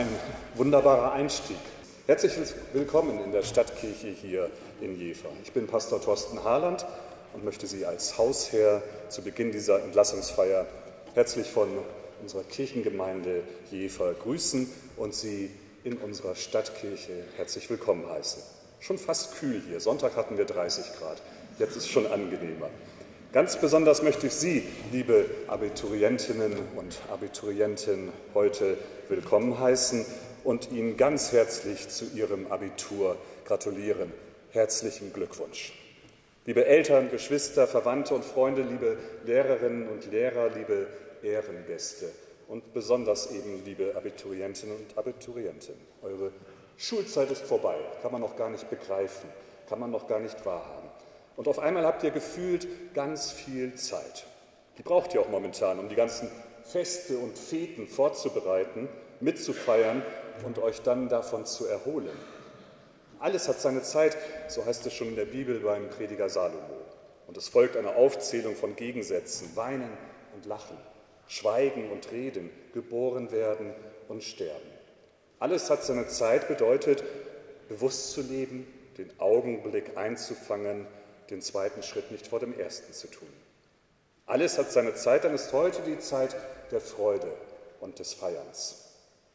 Ein wunderbarer Einstieg. Herzlich willkommen in der Stadtkirche hier in Jever. Ich bin Pastor Thorsten Harland und möchte Sie als Hausherr zu Beginn dieser Entlassungsfeier herzlich von unserer Kirchengemeinde Jever grüßen und Sie in unserer Stadtkirche herzlich willkommen heißen. Schon fast kühl hier. Sonntag hatten wir 30 Grad. Jetzt ist es schon angenehmer. Ganz besonders möchte ich Sie, liebe Abiturientinnen und Abiturienten, heute willkommen heißen und Ihnen ganz herzlich zu Ihrem Abitur gratulieren. Herzlichen Glückwunsch. Liebe Eltern, Geschwister, Verwandte und Freunde, liebe Lehrerinnen und Lehrer, liebe Ehrengäste und besonders eben liebe Abiturientinnen und Abiturienten. Eure Schulzeit ist vorbei, kann man noch gar nicht begreifen, kann man noch gar nicht wahrhaben. Und auf einmal habt ihr gefühlt ganz viel Zeit. Die braucht ihr auch momentan, um die ganzen Feste und Feten vorzubereiten, mitzufeiern und euch dann davon zu erholen. Alles hat seine Zeit, so heißt es schon in der Bibel beim Prediger Salomo. Und es folgt eine Aufzählung von Gegensätzen, weinen und lachen, schweigen und reden, geboren werden und sterben. Alles hat seine Zeit bedeutet, bewusst zu leben, den Augenblick einzufangen den zweiten Schritt nicht vor dem ersten zu tun. Alles hat seine Zeit, dann ist heute die Zeit der Freude und des Feierns.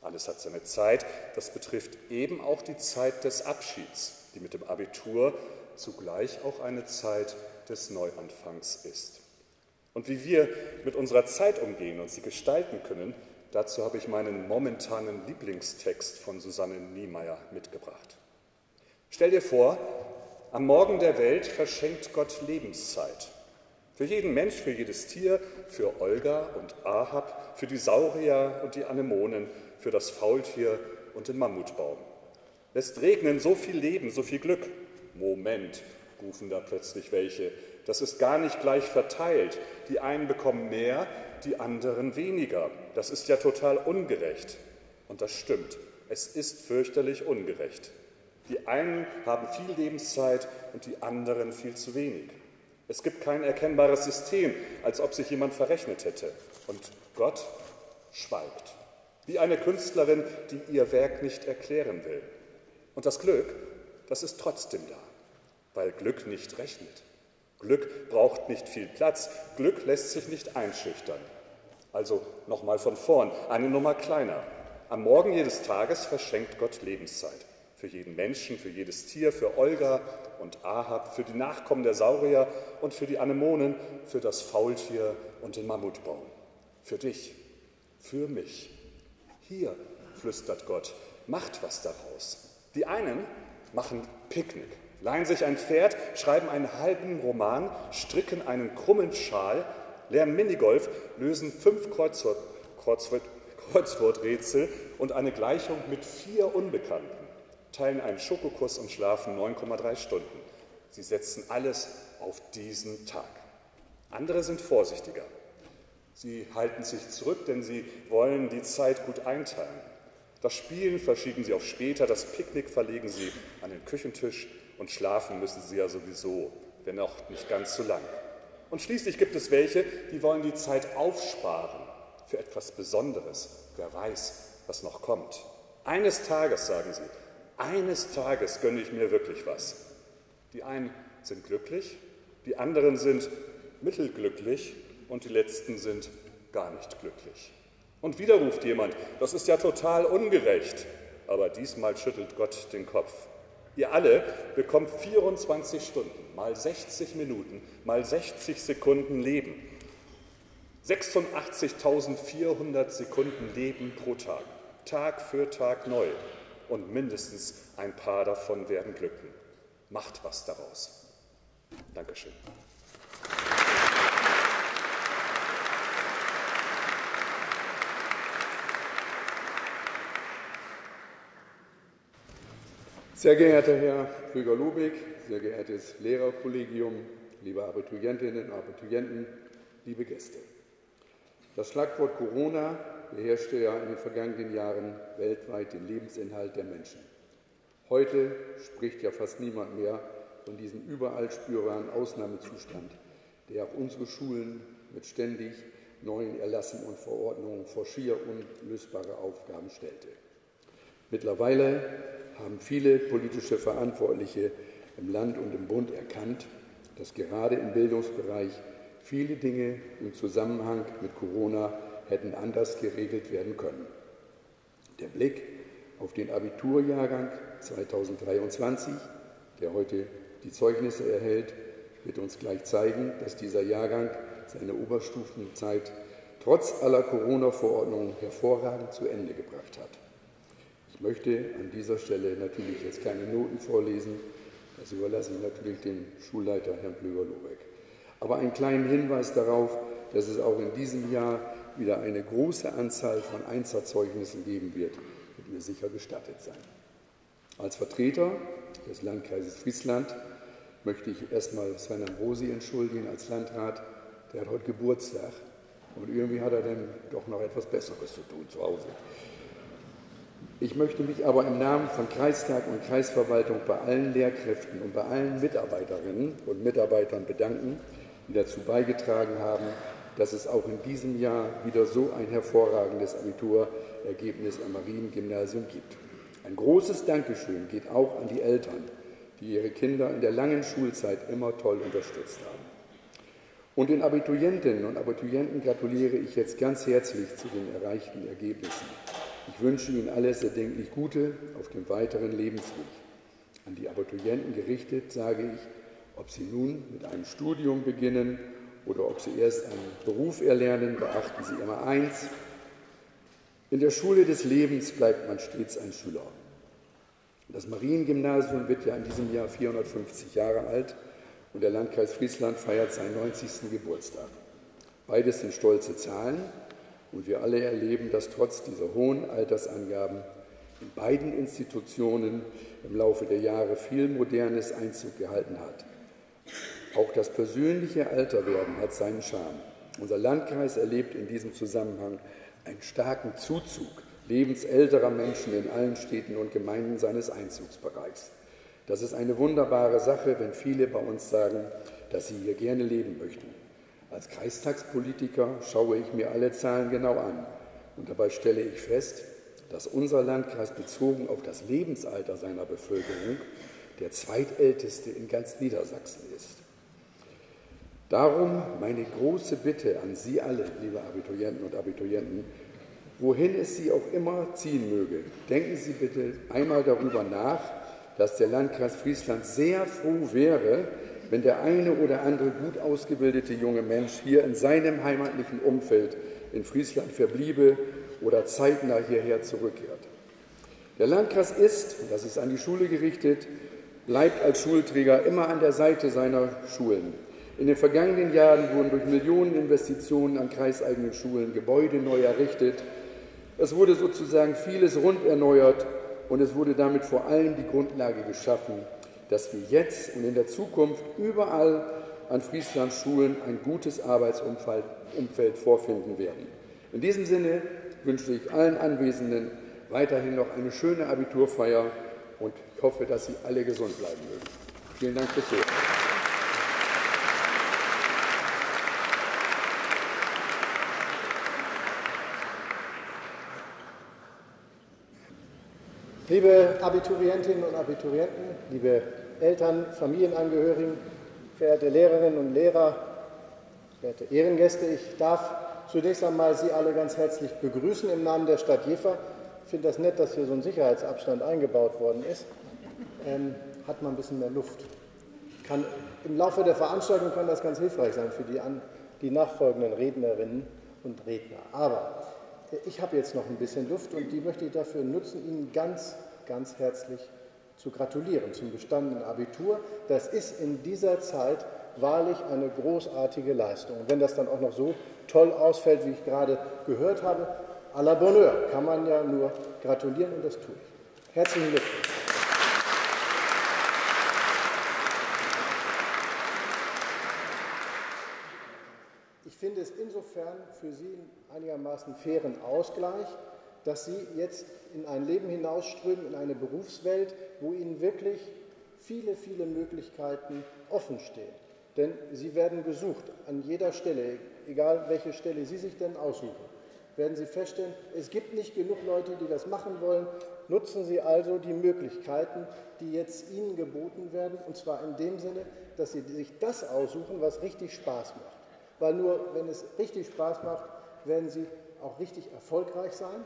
Alles hat seine Zeit, das betrifft eben auch die Zeit des Abschieds, die mit dem Abitur zugleich auch eine Zeit des Neuanfangs ist. Und wie wir mit unserer Zeit umgehen und sie gestalten können, dazu habe ich meinen momentanen Lieblingstext von Susanne Niemeyer mitgebracht. Stell dir vor, am Morgen der Welt verschenkt Gott Lebenszeit. Für jeden Mensch, für jedes Tier, für Olga und Ahab, für die Saurier und die Anemonen, für das Faultier und den Mammutbaum. Lässt regnen so viel Leben, so viel Glück. Moment, rufen da plötzlich welche. Das ist gar nicht gleich verteilt. Die einen bekommen mehr, die anderen weniger. Das ist ja total ungerecht. Und das stimmt. Es ist fürchterlich ungerecht. Die einen haben viel Lebenszeit und die anderen viel zu wenig. Es gibt kein erkennbares System, als ob sich jemand verrechnet hätte. Und Gott schweigt, wie eine Künstlerin, die ihr Werk nicht erklären will. Und das Glück, das ist trotzdem da, weil Glück nicht rechnet. Glück braucht nicht viel Platz, Glück lässt sich nicht einschüchtern. Also nochmal von vorn, eine Nummer kleiner. Am Morgen jedes Tages verschenkt Gott Lebenszeit für jeden Menschen, für jedes Tier, für Olga und Ahab, für die Nachkommen der Saurier und für die Anemonen, für das Faultier und den Mammutbaum. Für dich, für mich. Hier, flüstert Gott, macht was daraus. Die einen machen Picknick, leihen sich ein Pferd, schreiben einen halben Roman, stricken einen krummen Schal, lernen Minigolf, lösen fünf Kreuzwort, Kreuzwort, Kreuzworträtsel und eine Gleichung mit vier Unbekannten teilen einen Schokokuss und schlafen 9,3 Stunden. Sie setzen alles auf diesen Tag. Andere sind vorsichtiger. Sie halten sich zurück, denn sie wollen die Zeit gut einteilen. Das Spielen verschieben sie auf später, das Picknick verlegen sie an den Küchentisch und schlafen müssen sie ja sowieso, wenn auch nicht ganz so lang. Und schließlich gibt es welche, die wollen die Zeit aufsparen für etwas Besonderes. Wer weiß, was noch kommt. Eines Tages, sagen sie, eines Tages gönne ich mir wirklich was. Die einen sind glücklich, die anderen sind mittelglücklich und die letzten sind gar nicht glücklich. Und wieder ruft jemand, das ist ja total ungerecht. Aber diesmal schüttelt Gott den Kopf. Ihr alle bekommt 24 Stunden, mal 60 Minuten, mal 60 Sekunden Leben. 86.400 Sekunden Leben pro Tag, Tag für Tag neu und mindestens ein paar davon werden glücken. Macht was daraus. Dankeschön. Sehr geehrter Herr Krüger-Lubig, sehr geehrtes Lehrerkollegium, liebe Abiturientinnen und Abiturienten, liebe Gäste. Das Schlagwort Corona beherrschte ja in den vergangenen Jahren weltweit den Lebensinhalt der Menschen. Heute spricht ja fast niemand mehr von diesem überall spürbaren Ausnahmezustand, der auch unsere Schulen mit ständig neuen Erlassen und Verordnungen vor schier unlösbare Aufgaben stellte. Mittlerweile haben viele politische Verantwortliche im Land und im Bund erkannt, dass gerade im Bildungsbereich viele Dinge im Zusammenhang mit Corona hätten anders geregelt werden können. Der Blick auf den Abiturjahrgang 2023, der heute die Zeugnisse erhält, wird uns gleich zeigen, dass dieser Jahrgang seine Oberstufenzeit trotz aller Corona-Verordnungen hervorragend zu Ende gebracht hat. Ich möchte an dieser Stelle natürlich jetzt keine Noten vorlesen, das überlasse ich natürlich dem Schulleiter Herrn Plöger-Lobeck. Aber einen kleinen Hinweis darauf, dass es auch in diesem Jahr wieder eine große Anzahl von Einserzeugnissen geben wird, wird mir sicher gestattet sein. Als Vertreter des Landkreises Friesland möchte ich erstmal Sven Ambrosi entschuldigen als Landrat. Der hat heute Geburtstag und irgendwie hat er dann doch noch etwas Besseres zu tun zu Hause. Ich möchte mich aber im Namen von Kreistag und Kreisverwaltung bei allen Lehrkräften und bei allen Mitarbeiterinnen und Mitarbeitern bedanken, die dazu beigetragen haben, dass es auch in diesem Jahr wieder so ein hervorragendes Abiturergebnis am Mariengymnasium gibt. Ein großes Dankeschön geht auch an die Eltern, die ihre Kinder in der langen Schulzeit immer toll unterstützt haben. Und den Abiturientinnen und Abiturienten gratuliere ich jetzt ganz herzlich zu den erreichten Ergebnissen. Ich wünsche Ihnen alles erdenklich Gute auf dem weiteren Lebensweg. An die Abiturienten gerichtet sage ich, ob Sie nun mit einem Studium beginnen oder ob Sie erst einen Beruf erlernen, beachten Sie immer eins. In der Schule des Lebens bleibt man stets ein Schüler. Das Mariengymnasium wird ja in diesem Jahr 450 Jahre alt und der Landkreis Friesland feiert seinen 90. Geburtstag. Beides sind stolze Zahlen und wir alle erleben, dass trotz dieser hohen Altersangaben in beiden Institutionen im Laufe der Jahre viel Modernes Einzug gehalten hat. Auch das persönliche Alterwerden hat seinen Charme. Unser Landkreis erlebt in diesem Zusammenhang einen starken Zuzug lebensälterer Menschen in allen Städten und Gemeinden seines Einzugsbereichs. Das ist eine wunderbare Sache, wenn viele bei uns sagen, dass sie hier gerne leben möchten. Als Kreistagspolitiker schaue ich mir alle Zahlen genau an und dabei stelle ich fest, dass unser Landkreis bezogen auf das Lebensalter seiner Bevölkerung der zweitälteste in ganz Niedersachsen ist. Darum meine große Bitte an Sie alle, liebe Abiturienten und Abiturienten, wohin es Sie auch immer ziehen möge, denken Sie bitte einmal darüber nach, dass der Landkreis Friesland sehr froh wäre, wenn der eine oder andere gut ausgebildete junge Mensch hier in seinem heimatlichen Umfeld in Friesland verbliebe oder zeitnah hierher zurückkehrt. Der Landkreis ist, das ist an die Schule gerichtet, bleibt als Schulträger immer an der Seite seiner Schulen. In den vergangenen Jahren wurden durch Millionen Investitionen an kreiseigenen Schulen Gebäude neu errichtet. Es wurde sozusagen vieles rund erneuert und es wurde damit vor allem die Grundlage geschaffen, dass wir jetzt und in der Zukunft überall an Frieslands Schulen ein gutes Arbeitsumfeld vorfinden werden. In diesem Sinne wünsche ich allen Anwesenden weiterhin noch eine schöne Abiturfeier und ich hoffe, dass Sie alle gesund bleiben mögen. Vielen Dank fürs Zuhören. Liebe Abiturientinnen und Abiturienten, liebe Eltern, Familienangehörigen, verehrte Lehrerinnen und Lehrer, verehrte Ehrengäste, ich darf zunächst einmal Sie alle ganz herzlich begrüßen im Namen der Stadt Jever. Ich finde das nett, dass hier so ein Sicherheitsabstand eingebaut worden ist. Ähm, hat man ein bisschen mehr Luft. Kann, Im Laufe der Veranstaltung kann das ganz hilfreich sein für die, an, die nachfolgenden Rednerinnen und Redner. Aber ich habe jetzt noch ein bisschen Luft und die möchte ich dafür nutzen, Ihnen ganz, ganz herzlich zu gratulieren zum bestandenen Abitur. Das ist in dieser Zeit wahrlich eine großartige Leistung. Und wenn das dann auch noch so toll ausfällt, wie ich gerade gehört habe, à la Bonheur, kann man ja nur gratulieren und das tue ich. Herzlichen Glückwunsch. Ich finde es insofern für Sie einigermaßen fairen Ausgleich, dass Sie jetzt in ein Leben hinausströmen, in eine Berufswelt, wo Ihnen wirklich viele, viele Möglichkeiten offen stehen. Denn Sie werden gesucht an jeder Stelle, egal welche Stelle Sie sich denn aussuchen. werden Sie feststellen, es gibt nicht genug Leute, die das machen wollen. Nutzen Sie also die Möglichkeiten, die jetzt Ihnen geboten werden, und zwar in dem Sinne, dass Sie sich das aussuchen, was richtig Spaß macht. Weil nur wenn es richtig Spaß macht, werden Sie auch richtig erfolgreich sein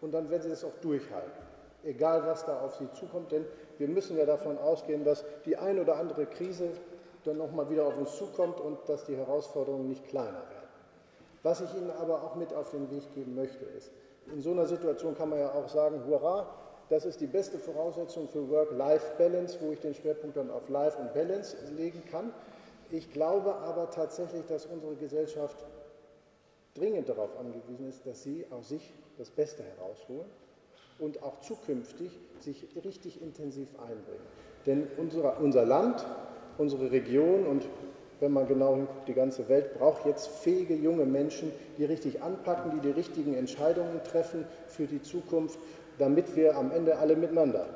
und dann werden Sie das auch durchhalten. Egal, was da auf Sie zukommt, denn wir müssen ja davon ausgehen, dass die ein oder andere Krise dann nochmal wieder auf uns zukommt und dass die Herausforderungen nicht kleiner werden. Was ich Ihnen aber auch mit auf den Weg geben möchte, ist, in so einer Situation kann man ja auch sagen, hurra, das ist die beste Voraussetzung für Work-Life-Balance, wo ich den Schwerpunkt dann auf Life und Balance legen kann. Ich glaube aber tatsächlich, dass unsere Gesellschaft dringend darauf angewiesen ist, dass sie aus sich das Beste herausholen und auch zukünftig sich richtig intensiv einbringen. Denn unser, unser Land, unsere Region und wenn man genau hinguckt, die ganze Welt braucht jetzt fähige junge Menschen, die richtig anpacken, die die richtigen Entscheidungen treffen für die Zukunft, damit wir am Ende alle miteinander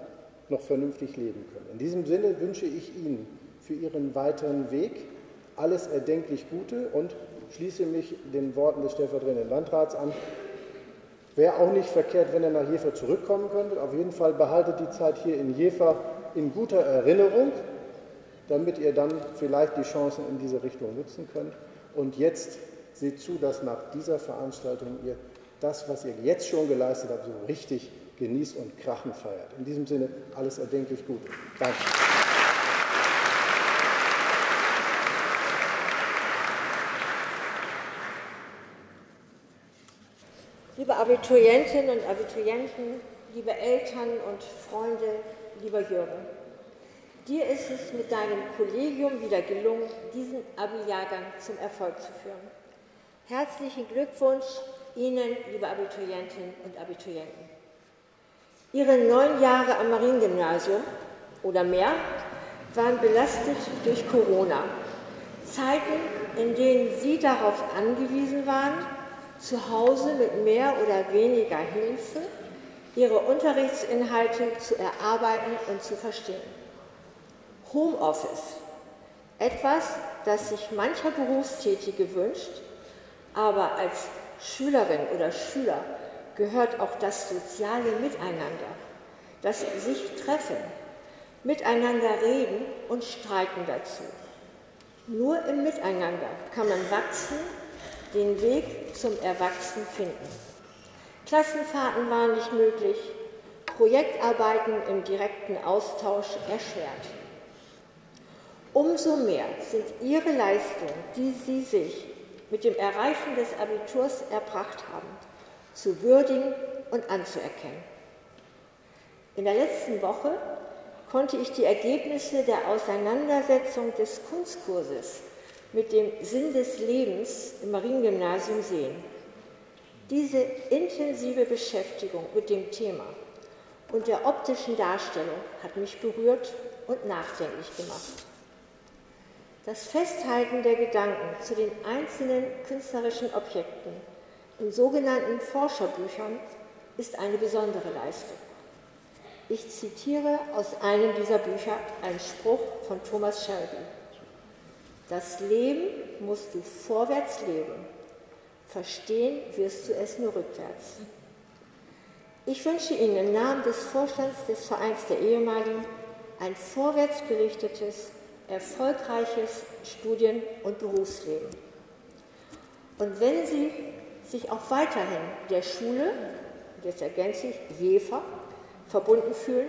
noch vernünftig leben können. In diesem Sinne wünsche ich Ihnen für Ihren weiteren Weg alles erdenklich Gute und schließe mich den Worten des stellvertretenden Landrats an. Wäre auch nicht verkehrt, wenn er nach Jever zurückkommen könnte. Auf jeden Fall behaltet die Zeit hier in Jever in guter Erinnerung damit ihr dann vielleicht die Chancen in diese Richtung nutzen könnt. Und jetzt seht zu, dass nach dieser Veranstaltung ihr das, was ihr jetzt schon geleistet habt, so richtig genießt und krachen feiert. In diesem Sinne alles erdenklich Gute. Danke. Liebe Abiturientinnen und Abiturienten, liebe Eltern und Freunde, lieber Jürgen. Dir ist es mit deinem Kollegium wieder gelungen, diesen Abi-Jahrgang zum Erfolg zu führen. Herzlichen Glückwunsch Ihnen, liebe Abiturientinnen und Abiturienten. Ihre neun Jahre am Mariengymnasium oder mehr waren belastet durch Corona. Zeiten, in denen Sie darauf angewiesen waren, zu Hause mit mehr oder weniger Hilfe Ihre Unterrichtsinhalte zu erarbeiten und zu verstehen. Homeoffice, etwas, das sich mancher Berufstätige wünscht, aber als Schülerin oder Schüler gehört auch das soziale Miteinander, das sich treffen, miteinander reden und streiten dazu. Nur im Miteinander kann man wachsen, den Weg zum Erwachsen finden. Klassenfahrten waren nicht möglich, Projektarbeiten im direkten Austausch erschwert. Umso mehr sind Ihre Leistungen, die Sie sich mit dem Erreichen des Abiturs erbracht haben, zu würdigen und anzuerkennen. In der letzten Woche konnte ich die Ergebnisse der Auseinandersetzung des Kunstkurses mit dem Sinn des Lebens im Mariengymnasium sehen. Diese intensive Beschäftigung mit dem Thema und der optischen Darstellung hat mich berührt und nachdenklich gemacht. Das Festhalten der Gedanken zu den einzelnen künstlerischen Objekten in sogenannten Forscherbüchern ist eine besondere Leistung. Ich zitiere aus einem dieser Bücher einen Spruch von Thomas Shelby. Das Leben musst du vorwärts leben, verstehen wirst du es nur rückwärts. Ich wünsche Ihnen im Namen des Vorstands des Vereins der Ehemaligen ein vorwärtsgerichtetes, erfolgreiches Studien- und Berufsleben. Und wenn Sie sich auch weiterhin der Schule, jetzt ergänze ich JEFA, verbunden fühlen,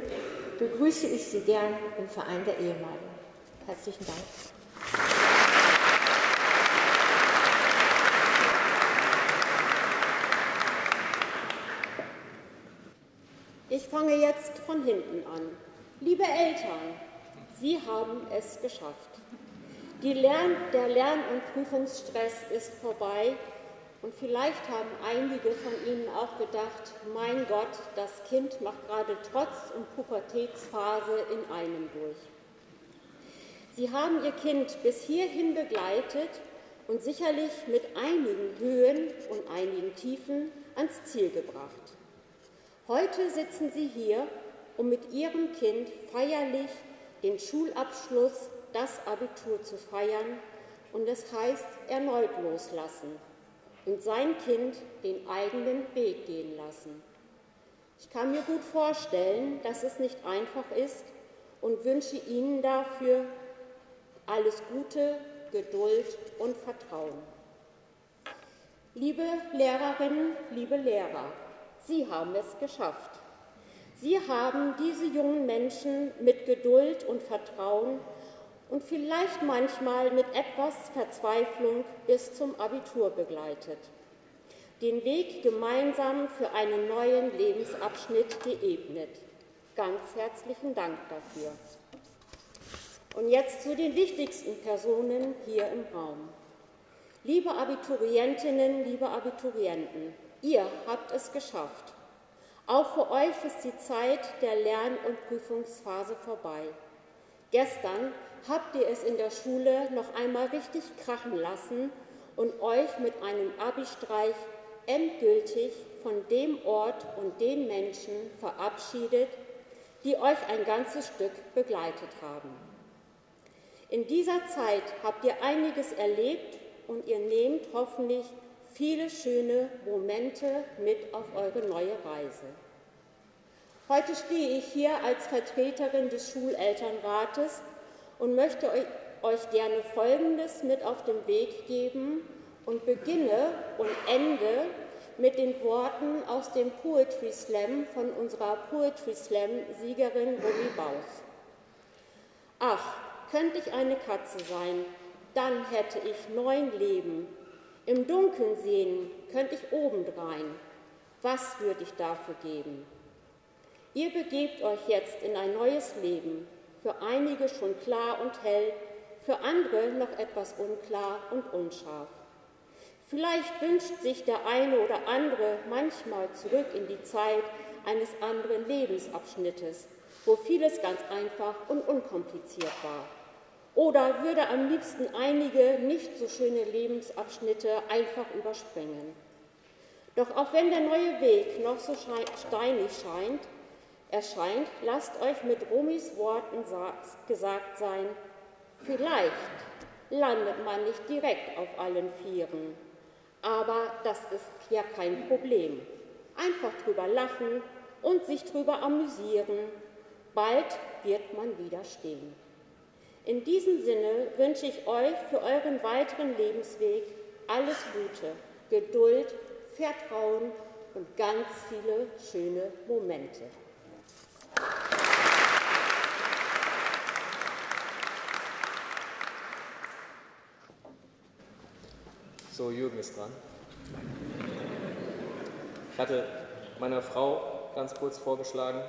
begrüße ich Sie gern im Verein der Ehemaligen. Herzlichen Dank. Fange jetzt von hinten an. Liebe Eltern, Sie haben es geschafft. Lern-, der Lern- und Prüfungsstress ist vorbei und vielleicht haben einige von Ihnen auch gedacht, mein Gott, das Kind macht gerade Trotz- und Pubertätsphase in einem durch. Sie haben Ihr Kind bis hierhin begleitet und sicherlich mit einigen Höhen und einigen Tiefen ans Ziel gebracht. Heute sitzen Sie hier, um mit Ihrem Kind feierlich den Schulabschluss, das Abitur zu feiern und es heißt erneut loslassen. und sein Kind den eigenen Weg gehen lassen. Ich kann mir gut vorstellen, dass es nicht einfach ist und wünsche Ihnen dafür alles Gute, Geduld und Vertrauen. Liebe Lehrerinnen, liebe Lehrer, Sie haben es geschafft. Sie haben diese jungen Menschen mit Geduld und Vertrauen und vielleicht manchmal mit etwas Verzweiflung bis zum Abitur begleitet. Den Weg gemeinsam für einen neuen Lebensabschnitt geebnet. Ganz herzlichen Dank dafür. Und jetzt zu den wichtigsten Personen hier im Raum. Liebe Abiturientinnen, liebe Abiturienten, ihr habt es geschafft. Auch für euch ist die Zeit der Lern- und Prüfungsphase vorbei. Gestern habt ihr es in der Schule noch einmal richtig krachen lassen und euch mit einem Abi-Streich endgültig von dem Ort und den Menschen verabschiedet, die euch ein ganzes Stück begleitet haben. In dieser Zeit habt ihr einiges erlebt und ihr nehmt hoffentlich viele schöne Momente mit auf eure neue Reise. Heute stehe ich hier als Vertreterin des Schulelternrates und möchte euch gerne Folgendes mit auf den Weg geben und beginne und ende mit den Worten aus dem Poetry Slam von unserer Poetry Slam-Siegerin Romy Baus. Ach, könnte ich eine Katze sein, dann hätte ich neun Leben. Im Dunkeln sehen könnte ich obendrein. Was würde ich dafür geben? Ihr begebt euch jetzt in ein neues Leben, für einige schon klar und hell, für andere noch etwas unklar und unscharf. Vielleicht wünscht sich der eine oder andere manchmal zurück in die Zeit eines anderen Lebensabschnittes, wo vieles ganz einfach und unkompliziert war. Oder würde am liebsten einige nicht so schöne Lebensabschnitte einfach überspringen. Doch auch wenn der neue Weg noch so steinig scheint, erscheint, lasst euch mit Romis Worten gesagt sein, vielleicht landet man nicht direkt auf allen Vieren, aber das ist ja kein Problem. Einfach drüber lachen und sich drüber amüsieren, bald wird man wieder stehen. In diesem Sinne wünsche ich euch für euren weiteren Lebensweg alles Gute, Geduld, Vertrauen und ganz viele schöne Momente. So, Jürgen ist dran. Ich hatte meiner Frau ganz kurz vorgeschlagen,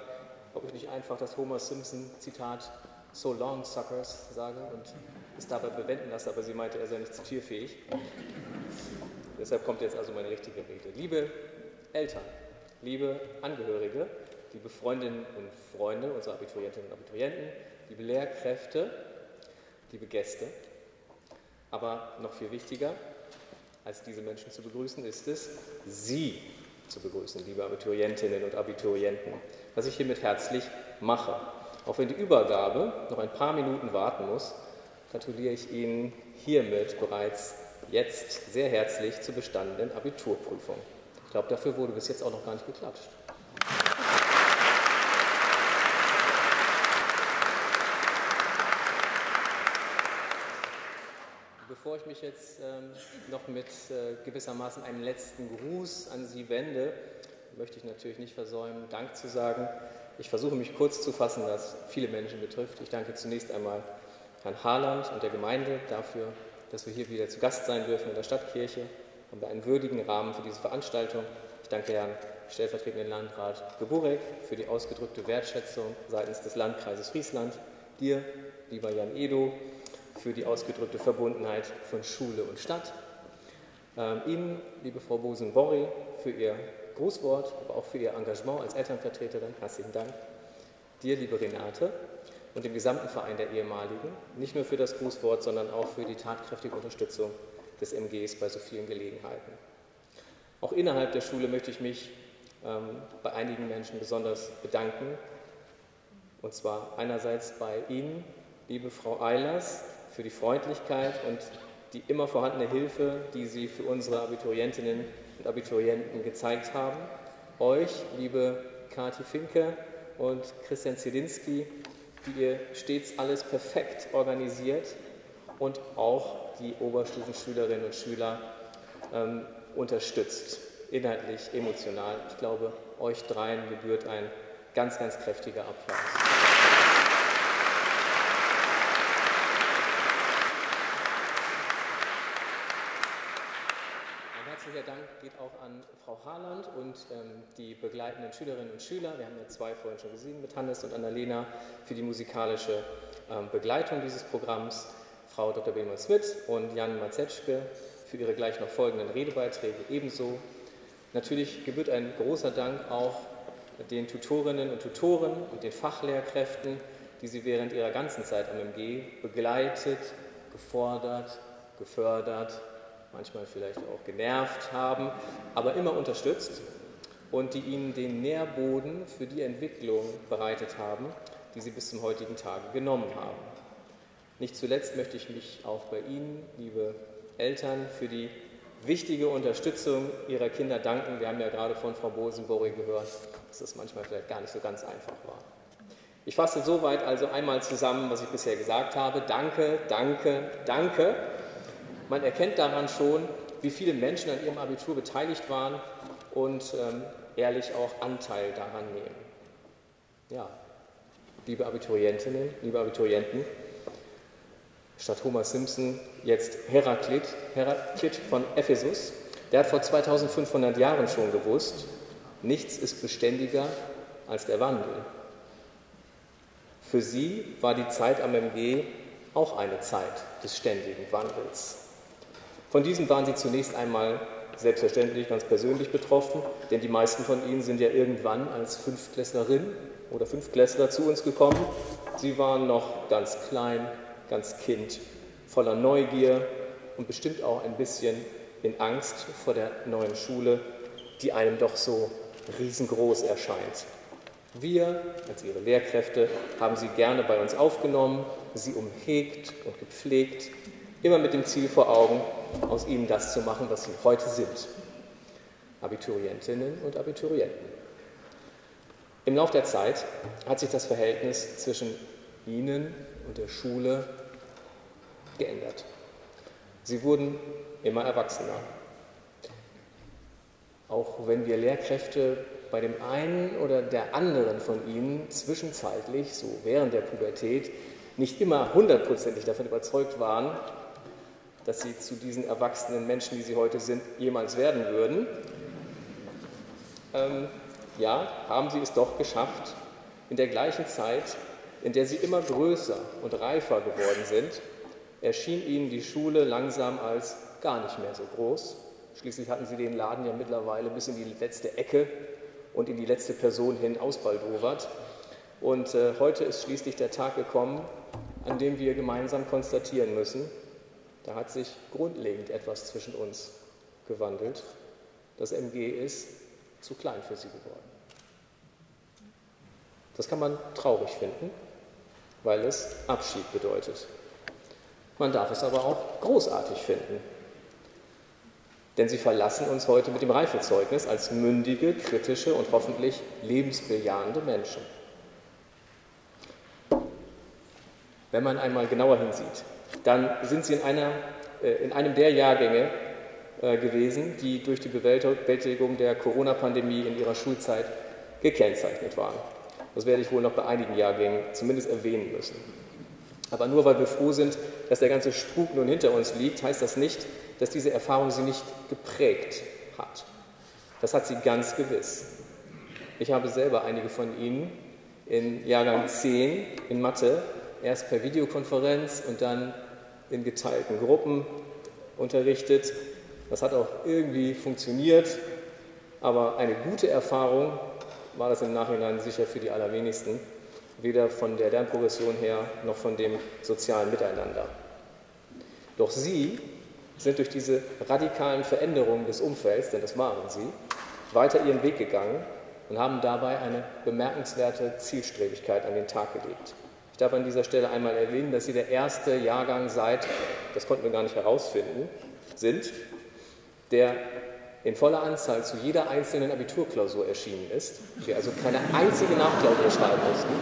ob ich nicht einfach das Homer Simpson-Zitat So long, suckers sage und es dabei bewenden lasse, aber sie meinte, er sei nicht zitierfähig. Deshalb kommt jetzt also meine richtige Rede. Liebe Eltern, liebe Angehörige, liebe Freundinnen und Freunde, unsere Abiturientinnen und Abiturienten, liebe Lehrkräfte, liebe Gäste, aber noch viel wichtiger, als diese Menschen zu begrüßen, ist es, Sie zu begrüßen, liebe Abiturientinnen und Abiturienten, was ich hiermit herzlich mache. Auch wenn die Übergabe noch ein paar Minuten warten muss, gratuliere ich Ihnen hiermit bereits jetzt sehr herzlich zur bestandenen Abiturprüfung. Ich glaube, dafür wurde bis jetzt auch noch gar nicht geklatscht. Bevor ich mich jetzt ähm, noch mit äh, gewissermaßen einem letzten Gruß an Sie wende, möchte ich natürlich nicht versäumen, Dank zu sagen. Ich versuche mich kurz zu fassen, was viele Menschen betrifft. Ich danke zunächst einmal Herrn Harland und der Gemeinde dafür, dass wir hier wieder zu Gast sein dürfen in der Stadtkirche. Haben wir einen würdigen Rahmen für diese Veranstaltung. Ich danke Herrn stellvertretenden Landrat Geburek für die ausgedrückte Wertschätzung seitens des Landkreises Friesland. Dir, lieber Jan Edo, für die ausgedrückte Verbundenheit von Schule und Stadt. Ähm, Ihnen, liebe Frau Bosen-Borri, für Ihr Grußwort, aber auch für Ihr Engagement als Elternvertreterin. Herzlichen Dank. Dir, liebe Renate, und dem gesamten Verein der Ehemaligen, nicht nur für das Grußwort, sondern auch für die tatkräftige Unterstützung des MGs bei so vielen Gelegenheiten. Auch innerhalb der Schule möchte ich mich ähm, bei einigen Menschen besonders bedanken. Und zwar einerseits bei Ihnen, liebe Frau Eilers, für die Freundlichkeit und die immer vorhandene Hilfe, die Sie für unsere Abiturientinnen und Abiturienten gezeigt haben. Euch, liebe Kati Finke und Christian Zielinski, die ihr stets alles perfekt organisiert und auch die Oberstufenschülerinnen und Schüler ähm, unterstützt, inhaltlich, emotional. Ich glaube, euch dreien gebührt ein ganz, ganz kräftiger Applaus. Ein herzlicher Dank an Frau Harland und ähm, die begleitenden Schülerinnen und Schüler. Wir haben ja zwei vorhin schon gesehen mit Hannes und Annalena für die musikalische ähm, Begleitung dieses Programms. Frau Dr. Bellmann Smith und Jan Mazetschke für ihre gleich noch folgenden Redebeiträge ebenso. Natürlich gebührt ein großer Dank auch den Tutorinnen und Tutoren und den Fachlehrkräften, die sie während ihrer ganzen Zeit am MG begleitet, gefordert, gefördert, manchmal vielleicht auch genervt haben, aber immer unterstützt und die ihnen den Nährboden für die Entwicklung bereitet haben, die sie bis zum heutigen Tage genommen haben. Nicht zuletzt möchte ich mich auch bei Ihnen, liebe Eltern, für die wichtige Unterstützung ihrer Kinder danken. Wir haben ja gerade von Frau Bosenborri gehört, dass das manchmal vielleicht gar nicht so ganz einfach war. Ich fasse soweit also einmal zusammen, was ich bisher gesagt habe. Danke, danke, danke. Man erkennt daran schon, wie viele Menschen an ihrem Abitur beteiligt waren und ähm, ehrlich auch Anteil daran nehmen. Ja, liebe Abiturientinnen, liebe Abiturienten, statt Homer Simpson jetzt Heraklit, Heraklit von Ephesus. Der hat vor 2500 Jahren schon gewusst, nichts ist beständiger als der Wandel. Für sie war die Zeit am MG auch eine Zeit des ständigen Wandels. Von diesem waren sie zunächst einmal selbstverständlich ganz persönlich betroffen, denn die meisten von ihnen sind ja irgendwann als Fünftklässlerin oder Fünftklässler zu uns gekommen. Sie waren noch ganz klein, ganz Kind, voller Neugier und bestimmt auch ein bisschen in Angst vor der neuen Schule, die einem doch so riesengroß erscheint. Wir als ihre Lehrkräfte haben sie gerne bei uns aufgenommen, sie umhegt und gepflegt, immer mit dem Ziel vor Augen, aus ihnen das zu machen, was sie heute sind. Abiturientinnen und Abiturienten. Im Laufe der Zeit hat sich das Verhältnis zwischen ihnen und der Schule geändert. Sie wurden immer erwachsener. Auch wenn wir Lehrkräfte bei dem einen oder der anderen von ihnen zwischenzeitlich, so während der Pubertät, nicht immer hundertprozentig davon überzeugt waren, dass sie zu diesen erwachsenen Menschen, die sie heute sind, jemals werden würden, ähm, ja, haben sie es doch geschafft, in der gleichen Zeit, in der sie immer größer und reifer geworden sind, erschien ihnen die Schule langsam als gar nicht mehr so groß. Schließlich hatten sie den Laden ja mittlerweile bis in die letzte Ecke und in die letzte Person hin ausbaldowert. Und äh, heute ist schließlich der Tag gekommen, an dem wir gemeinsam konstatieren müssen, da hat sich grundlegend etwas zwischen uns gewandelt. Das MG ist zu klein für sie geworden. Das kann man traurig finden, weil es Abschied bedeutet. Man darf es aber auch großartig finden. Denn sie verlassen uns heute mit dem Reifezeugnis als mündige, kritische und hoffentlich lebensbejahende Menschen. Wenn man einmal genauer hinsieht, dann sind sie in, einer, äh, in einem der Jahrgänge äh, gewesen, die durch die Bewältigung der Corona-Pandemie in ihrer Schulzeit gekennzeichnet waren. Das werde ich wohl noch bei einigen Jahrgängen zumindest erwähnen müssen. Aber nur weil wir froh sind, dass der ganze Spuk nun hinter uns liegt, heißt das nicht, dass diese Erfahrung sie nicht geprägt hat. Das hat sie ganz gewiss. Ich habe selber einige von Ihnen in Jahrgang 10 in Mathe erst per Videokonferenz und dann in geteilten Gruppen unterrichtet. Das hat auch irgendwie funktioniert, aber eine gute Erfahrung war das im Nachhinein sicher für die allerwenigsten weder von der Lernprogression her noch von dem sozialen Miteinander. Doch sie sind durch diese radikalen Veränderungen des Umfelds, denn das waren sie, weiter ihren Weg gegangen und haben dabei eine bemerkenswerte Zielstrebigkeit an den Tag gelegt. Ich darf an dieser Stelle einmal erwähnen, dass Sie der erste Jahrgang seit, das konnten wir gar nicht herausfinden, sind, der in voller Anzahl zu jeder einzelnen Abiturklausur erschienen ist. Wir also keine einzige Nachklausur schreiben mussten.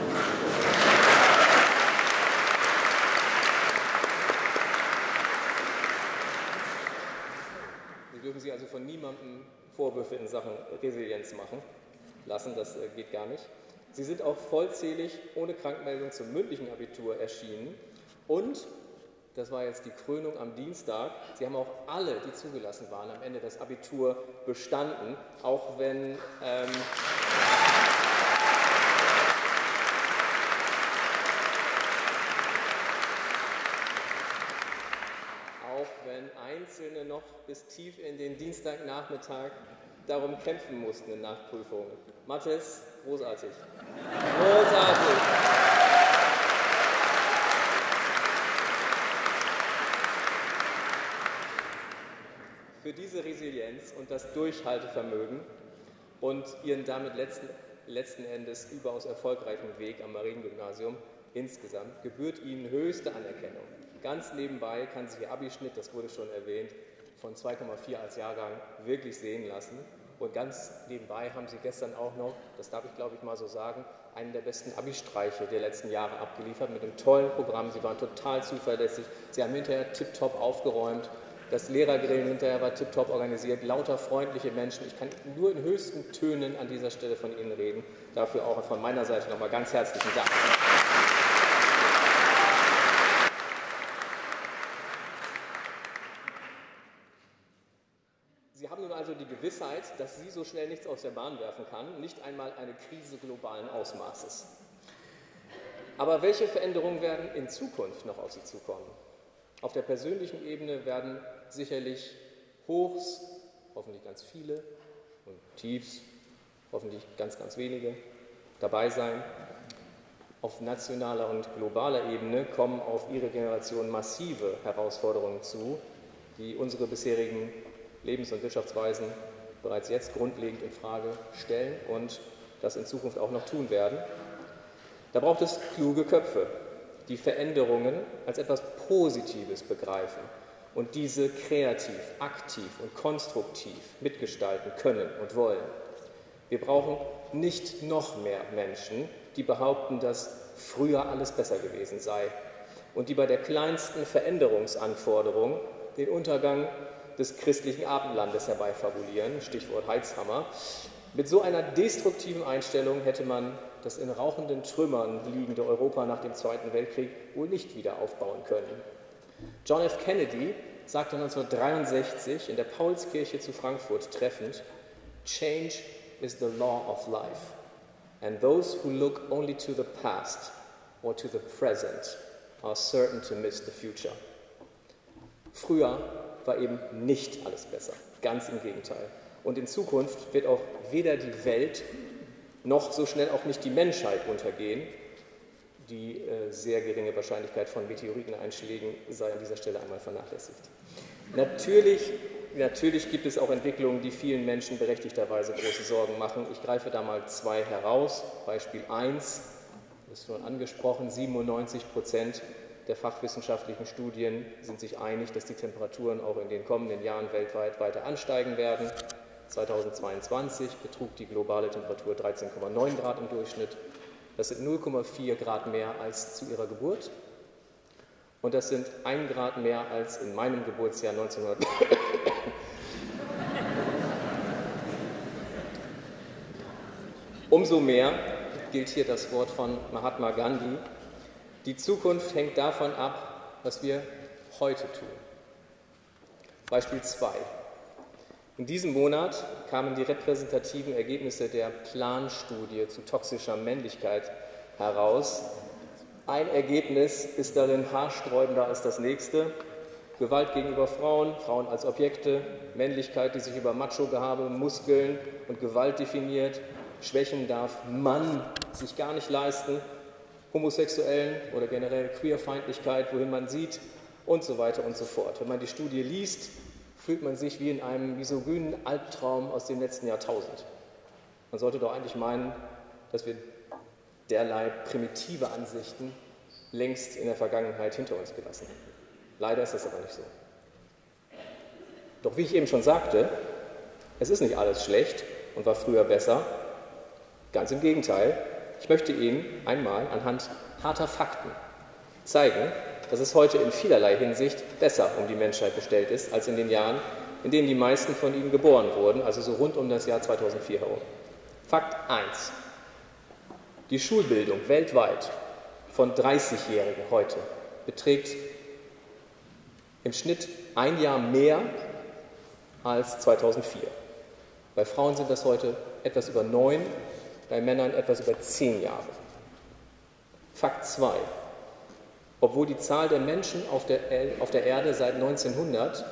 Sie dürfen sich also von niemandem Vorwürfe in Sachen Resilienz machen lassen, das äh, geht gar nicht. Sie sind auch vollzählig ohne Krankmeldung zum mündlichen Abitur erschienen und das war jetzt die Krönung am Dienstag. Sie haben auch alle, die zugelassen waren, am Ende das Abitur bestanden, auch wenn. Ähm, Einzelne noch bis tief in den Dienstagnachmittag darum kämpfen mussten in Nachprüfungen. Mathis, großartig. Großartig. für diese Resilienz und das Durchhaltevermögen und ihren damit letzten, letzten Endes überaus erfolgreichen Weg am Mariengymnasium insgesamt gebührt ihnen höchste Anerkennung. Ganz nebenbei kann sich ihr Abischnitt, das wurde schon erwähnt, von 2,4 als Jahrgang wirklich sehen lassen. Und ganz nebenbei haben sie gestern auch noch, das darf ich glaube ich mal so sagen, einen der besten Abi-Streiche der letzten Jahre abgeliefert mit einem tollen Programm. Sie waren total zuverlässig. Sie haben hinterher tiptop aufgeräumt. Das Lehrergrillen hinterher war tiptop organisiert, lauter freundliche Menschen. Ich kann nur in höchsten Tönen an dieser Stelle von Ihnen reden. Dafür auch von meiner Seite nochmal ganz herzlichen Dank. Sie haben nun also die Gewissheit, dass Sie so schnell nichts aus der Bahn werfen kann, nicht einmal eine Krise globalen Ausmaßes. Aber welche Veränderungen werden in Zukunft noch auf Sie zukommen? Auf der persönlichen Ebene werden sicherlich Hochs, hoffentlich ganz viele, und Tiefs, hoffentlich ganz, ganz wenige dabei sein. Auf nationaler und globaler Ebene kommen auf Ihre Generation massive Herausforderungen zu, die unsere bisherigen Lebens- und Wirtschaftsweisen bereits jetzt grundlegend in Frage stellen und das in Zukunft auch noch tun werden. Da braucht es kluge Köpfe, die Veränderungen als etwas Positives begreifen und diese kreativ, aktiv und konstruktiv mitgestalten können und wollen. Wir brauchen nicht noch mehr Menschen, die behaupten, dass früher alles besser gewesen sei und die bei der kleinsten Veränderungsanforderung den Untergang des christlichen Abendlandes herbeifabulieren, Stichwort Heizhammer. Mit so einer destruktiven Einstellung hätte man das in rauchenden Trümmern liegende Europa nach dem Zweiten Weltkrieg wohl nicht wieder aufbauen können. John F. Kennedy sagte 1963 in der Paulskirche zu Frankfurt treffend, Change is the law of life, and those who look only to the past or to the present are certain to miss the future. Früher war eben nicht alles besser, ganz im Gegenteil. Und in Zukunft wird auch weder die Welt noch so schnell auch nicht die Menschheit untergehen, die äh, sehr geringe Wahrscheinlichkeit von Meteoriteneinschlägen sei an dieser Stelle einmal vernachlässigt. Natürlich, natürlich gibt es auch Entwicklungen, die vielen Menschen berechtigterweise große Sorgen machen. Ich greife da mal zwei heraus. Beispiel 1, das ist schon angesprochen, 97 Prozent der fachwissenschaftlichen Studien sind sich einig, dass die Temperaturen auch in den kommenden Jahren weltweit weiter ansteigen werden. 2022 betrug die globale Temperatur 13,9 Grad im Durchschnitt. Das sind 0,4 Grad mehr als zu ihrer Geburt. Und das sind 1 Grad mehr als in meinem Geburtsjahr 1900. Umso mehr gilt hier das Wort von Mahatma Gandhi. Die Zukunft hängt davon ab, was wir heute tun. Beispiel 2. In diesem Monat kamen die repräsentativen Ergebnisse der Planstudie zu toxischer Männlichkeit heraus. Ein Ergebnis ist darin haarsträubender als das nächste. Gewalt gegenüber Frauen, Frauen als Objekte, Männlichkeit, die sich über Macho-Gehabe, Muskeln und Gewalt definiert. Schwächen darf Mann sich gar nicht leisten. Homosexuellen oder generell Queerfeindlichkeit, wohin man sieht und so weiter und so fort. Wenn man die Studie liest, fühlt man sich wie in einem misogynen Albtraum aus dem letzten Jahrtausend. Man sollte doch eigentlich meinen, dass wir derlei primitive Ansichten längst in der Vergangenheit hinter uns gelassen. Leider ist das aber nicht so. Doch wie ich eben schon sagte, es ist nicht alles schlecht und war früher besser. Ganz im Gegenteil. Ich möchte Ihnen einmal anhand harter Fakten zeigen, dass es heute in vielerlei Hinsicht besser um die Menschheit bestellt ist als in den Jahren, in denen die meisten von Ihnen geboren wurden, also so rund um das Jahr 2004 herum. Fakt 1. Die Schulbildung weltweit von 30-Jährigen heute beträgt im Schnitt ein Jahr mehr als 2004. Bei Frauen sind das heute etwas über neun, bei Männern etwas über zehn Jahre. Fakt 2. Obwohl die Zahl der Menschen auf der, auf der Erde seit 1900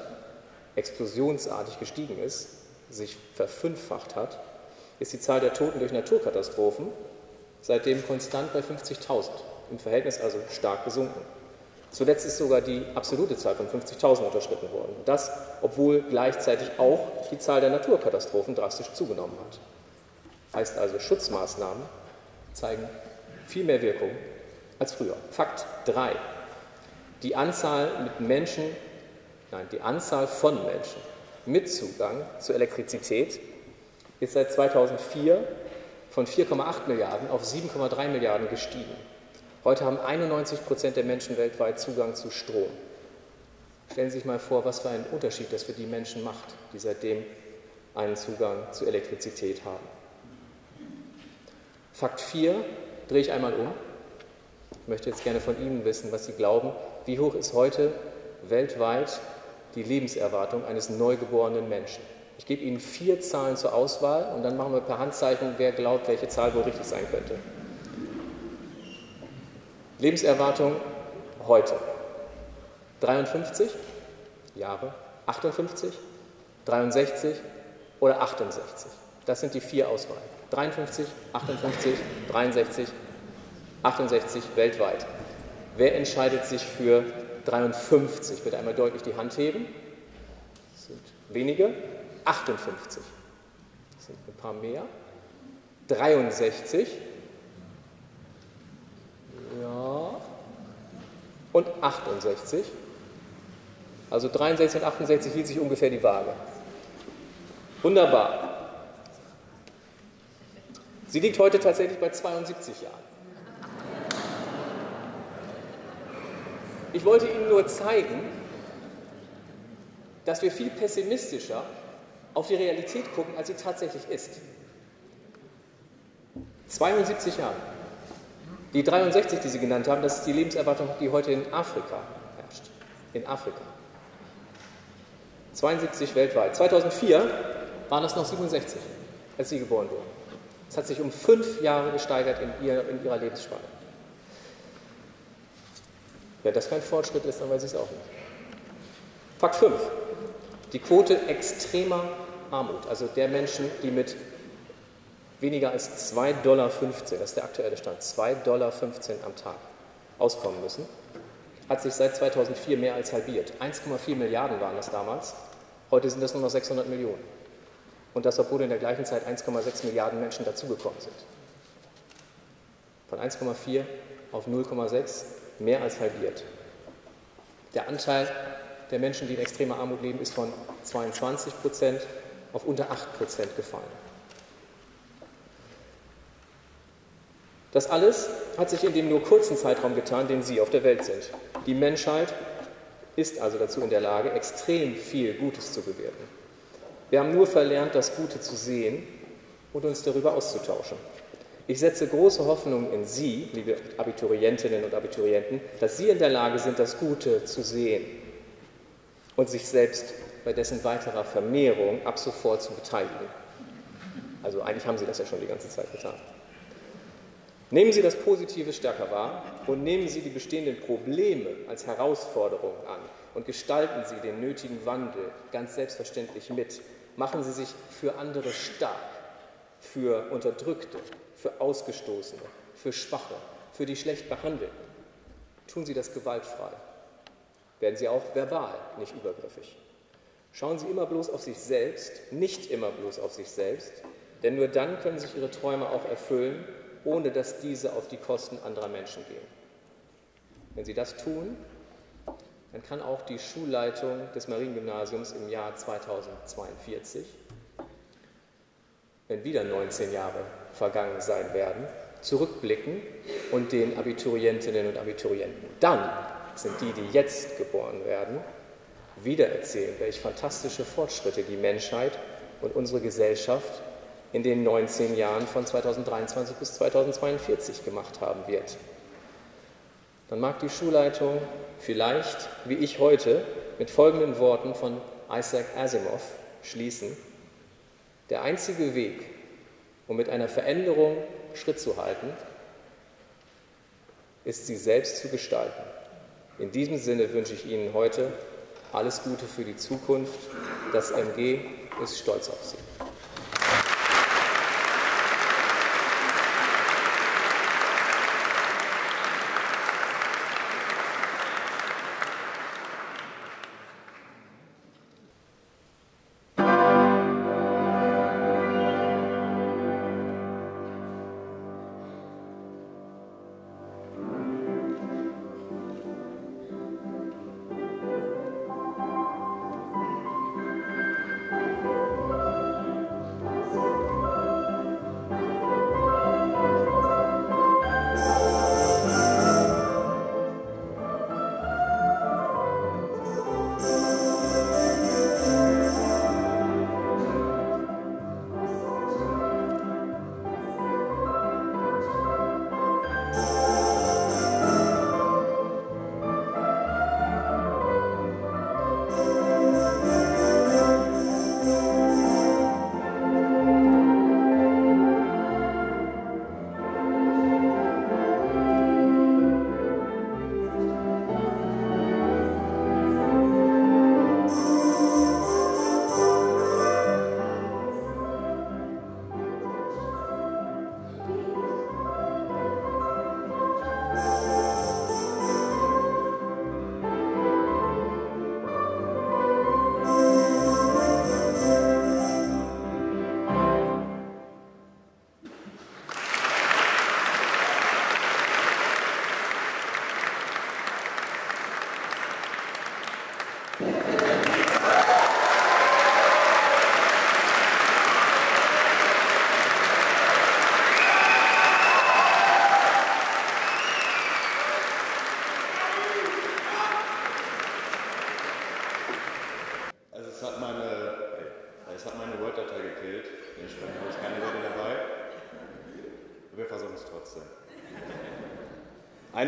explosionsartig gestiegen ist, sich verfünffacht hat, ist die Zahl der Toten durch Naturkatastrophen seitdem konstant bei 50.000, im Verhältnis also stark gesunken. Zuletzt ist sogar die absolute Zahl von 50.000 unterschritten worden. Das, obwohl gleichzeitig auch die Zahl der Naturkatastrophen drastisch zugenommen hat. Heißt also, Schutzmaßnahmen zeigen viel mehr Wirkung als früher. Fakt 3. Die Anzahl mit Menschen, nein, die Anzahl von Menschen mit Zugang zur Elektrizität ist seit 2004 von 4,8 Milliarden auf 7,3 Milliarden gestiegen. Heute haben 91 Prozent der Menschen weltweit Zugang zu Strom. Stellen Sie sich mal vor, was für einen Unterschied das für die Menschen macht, die seitdem einen Zugang zu Elektrizität haben. Fakt 4 drehe ich einmal um. Ich möchte jetzt gerne von Ihnen wissen, was Sie glauben. Wie hoch ist heute weltweit die Lebenserwartung eines neugeborenen Menschen? Ich gebe Ihnen vier Zahlen zur Auswahl und dann machen wir per Handzeichen, wer glaubt, welche Zahl wohl richtig sein könnte. Lebenserwartung heute 53 Jahre, 58, 63 oder 68. Das sind die vier Auswahlen. 53, 58, 63, 68 weltweit. Wer entscheidet sich für 53? Bitte einmal deutlich die Hand heben. Das sind wenige. 58. Das sind ein paar mehr. 63. Ja. Und 68. Also 63 und 68 hielt sich ungefähr die Waage. Wunderbar. Sie liegt heute tatsächlich bei 72 Jahren. Ich wollte Ihnen nur zeigen, dass wir viel pessimistischer auf die Realität gucken, als sie tatsächlich ist. 72 Jahre. Die 63, die Sie genannt haben, das ist die Lebenserwartung, die heute in Afrika herrscht. In Afrika. 72 weltweit. 2004 waren das noch 67, als Sie geboren wurden. Es hat sich um fünf Jahre gesteigert in, ihr, in Ihrer Lebensspanne. Wenn das kein Fortschritt ist, dann weiß ich es auch nicht. Fakt 5. Die Quote extremer Armut, also der Menschen, die mit weniger als 2,15 Dollar, das ist der aktuelle Stand, 2,15 Dollar am Tag auskommen müssen, hat sich seit 2004 mehr als halbiert. 1,4 Milliarden waren das damals, heute sind das nur noch 600 Millionen. Und das, obwohl in der gleichen Zeit 1,6 Milliarden Menschen dazugekommen sind. Von 1,4 auf 0,6 mehr als halbiert. Der Anteil der Menschen, die in extremer Armut leben, ist von 22 Prozent auf unter 8 Prozent gefallen. Das alles hat sich in dem nur kurzen Zeitraum getan, den Sie auf der Welt sind. Die Menschheit ist also dazu in der Lage, extrem viel Gutes zu bewerten. Wir haben nur verlernt, das Gute zu sehen und uns darüber auszutauschen. Ich setze große Hoffnung in Sie, liebe Abiturientinnen und Abiturienten, dass Sie in der Lage sind, das Gute zu sehen und sich selbst bei dessen weiterer Vermehrung ab sofort zu beteiligen. Also eigentlich haben Sie das ja schon die ganze Zeit getan. Nehmen Sie das Positive stärker wahr und nehmen Sie die bestehenden Probleme als Herausforderung an und gestalten Sie den nötigen Wandel ganz selbstverständlich mit. Machen Sie sich für andere stark, für Unterdrückte, für Ausgestoßene, für Schwache, für die schlecht Behandelten. Tun Sie das gewaltfrei. Werden Sie auch verbal nicht übergriffig. Schauen Sie immer bloß auf sich selbst, nicht immer bloß auf sich selbst, denn nur dann können sich Ihre Träume auch erfüllen, ohne dass diese auf die Kosten anderer Menschen gehen. Wenn Sie das tun, dann kann auch die Schulleitung des Mariengymnasiums im Jahr 2042, wenn wieder 19 Jahre vergangen sein werden, zurückblicken und den Abiturientinnen und Abiturienten dann sind die, die jetzt geboren werden, wiedererzählen, welche fantastische Fortschritte die Menschheit und unsere Gesellschaft in den 19 Jahren von 2023 bis 2042 gemacht haben wird. Dann mag die Schulleitung vielleicht, wie ich heute, mit folgenden Worten von Isaac Asimov schließen. Der einzige Weg, um mit einer Veränderung Schritt zu halten, ist sie selbst zu gestalten. In diesem Sinne wünsche ich Ihnen heute alles Gute für die Zukunft. Das MG ist stolz auf Sie.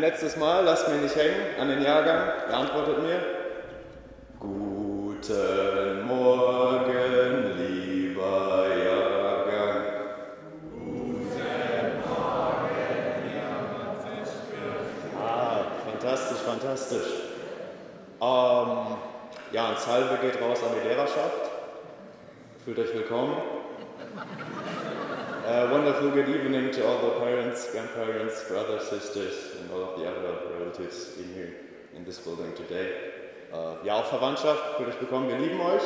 Letztes Mal, lasst mich nicht hängen an den Jahrgang. Wer antwortet mir? Sisters, and all of the other relatives in here in this building today. Uh, ja, auch Verwandtschaft, für euch bekommen, wir lieben euch.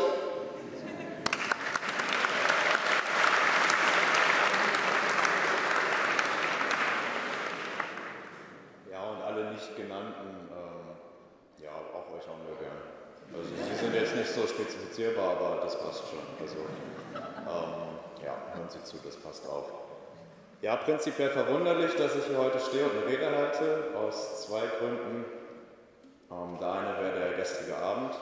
Ja, und alle nicht genannten, ähm, ja, auch euch haben wir gern. Also, sie sind jetzt nicht so spezifizierbar, aber das passt schon. Also, ähm, ja, hören Sie zu, das passt auch. Ja, prinzipiell verwunderlich, dass ich hier heute stehe und eine Rede halte, aus zwei Gründen. Ähm, der eine wäre der gestrige Abend.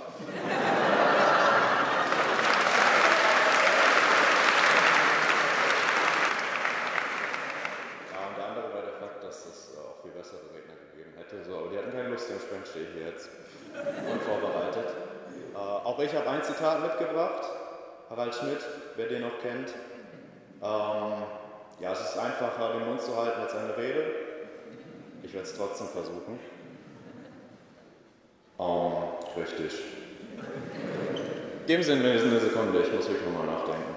Ja, und der andere wäre der Fakt, dass es auch viel bessere Redner gegeben hätte. So, aber die hatten keine Lust, dementsprechend stehe ich hier jetzt unvorbereitet. Äh, auch ich habe ein Zitat mitgebracht. Harald Schmidt, wer den noch kennt. Ähm, ja, es ist einfacher, den Mund zu halten als eine Rede. Ich werde es trotzdem versuchen. Ähm, richtig. Geben Sie mir eine Sekunde, ich muss wirklich nochmal nachdenken.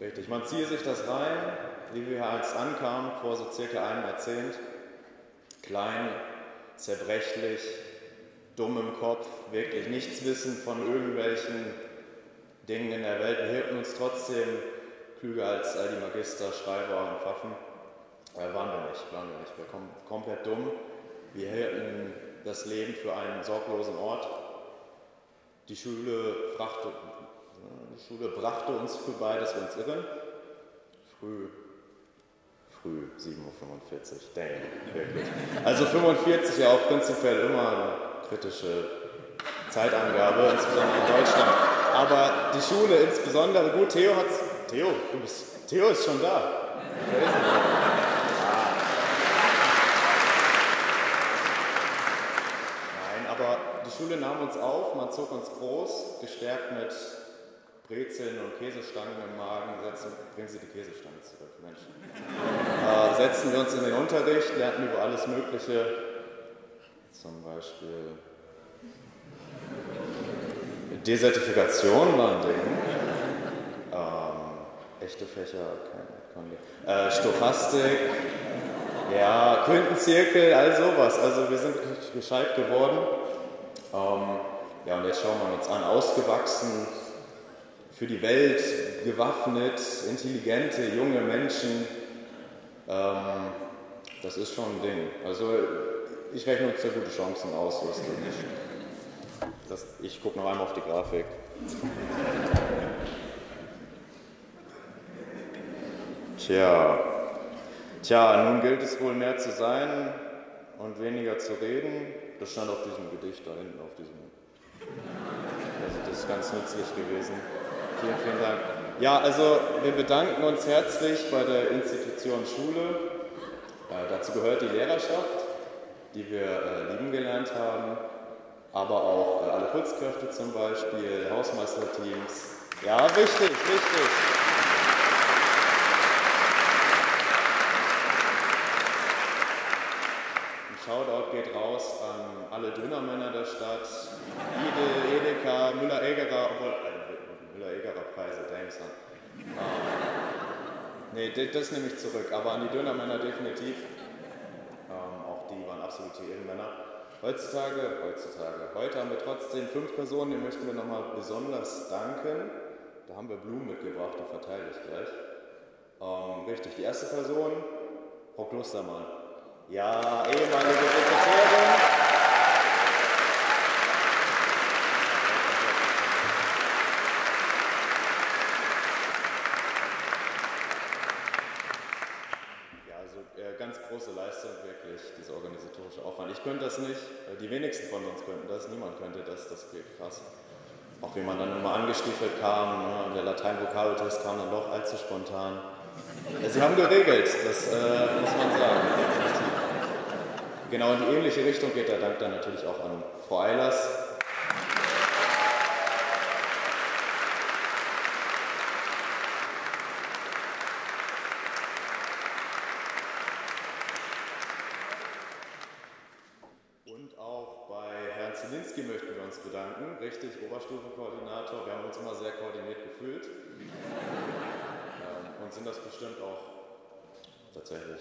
Richtig, man ziehe sich das rein, wie wir als ankamen, vor so circa einem Jahrzehnt. Klein, zerbrechlich, dumm im Kopf, wirklich nichts wissen von irgendwelchen Dingen in der Welt. Wir hielten uns trotzdem klüger als all die Magister, Schreiber und Pfaffen. Äh, waren wir nicht, waren wir nicht. Wir kommen komplett dumm. Wir hielten das Leben für einen sorglosen Ort. Die Schule, brachte, die Schule brachte uns früh bei, dass wir uns irren. Früh, früh, 7.45 Uhr, damn, wirklich. Also 45 ja auch prinzipiell immer eine kritische Zeitangabe, insbesondere in Deutschland. Aber die Schule insbesondere, gut, Theo hat's, Theo, du bist, Theo ist schon da. Nein, aber die Schule nahm uns auf, man zog uns groß, gestärkt mit Brezeln und Käsestangen im Magen. Setzen, bringen Sie die Käsestangen zurück, Mensch. Äh, setzten wir uns in den Unterricht, lernten über alles Mögliche, zum Beispiel Desertifikation war ein Ding. Ähm, echte Fächer, keine, äh, Stochastik, ja, Quintenzirkel, all sowas. Also wir sind gescheit geworden. Ähm, ja, und jetzt schauen wir uns an, ausgewachsen, für die Welt gewaffnet, intelligente, junge Menschen. Ähm, das ist schon ein Ding. Also ich rechne uns sehr gute Chancen aus, so ist das nicht. Ich gucke noch einmal auf die Grafik. Tja, tja, nun gilt es wohl mehr zu sein und weniger zu reden. Das stand auf diesem Gedicht da hinten, auf diesem. Also das ist ganz nützlich gewesen. Vielen, vielen Dank. Ja, also wir bedanken uns herzlich bei der Institution Schule. Äh, dazu gehört die Lehrerschaft, die wir äh, lieben gelernt haben aber auch äh, alle Putzkräfte zum Beispiel, Hausmeisterteams. Ja, wichtig, wichtig. Ein Shoutout geht raus an alle Dönermänner der Stadt, Lidl, Edeka, Müller-Egerer, obwohl, äh, Müller-Egerer-Preise, Dameson. Ähm, nee, das nehme ich zurück, aber an die Dönermänner definitiv. Ähm, auch die waren absolute Ehrenmänner. Heutzutage, heutzutage, heute haben wir trotzdem fünf Personen, denen möchten wir nochmal besonders danken. Da haben wir Blumen mitgebracht, die verteile ich gleich. Ähm, richtig, die erste Person, Frau Klostermann. Ja, ehemalige Sekretärin. könnte das nicht, die wenigsten von uns könnten das, niemand könnte das, das geht krass. Auch wie man dann immer angestiefelt kam, ne, der Latein-Vokabeltest kam dann doch allzu spontan. Sie haben geregelt, das äh, muss man sagen. Genau in die ähnliche Richtung geht der Dank dann natürlich auch an Frau Eilers, Oberstufenkoordinator. Wir haben uns immer sehr koordiniert gefühlt ähm, und sind das bestimmt auch tatsächlich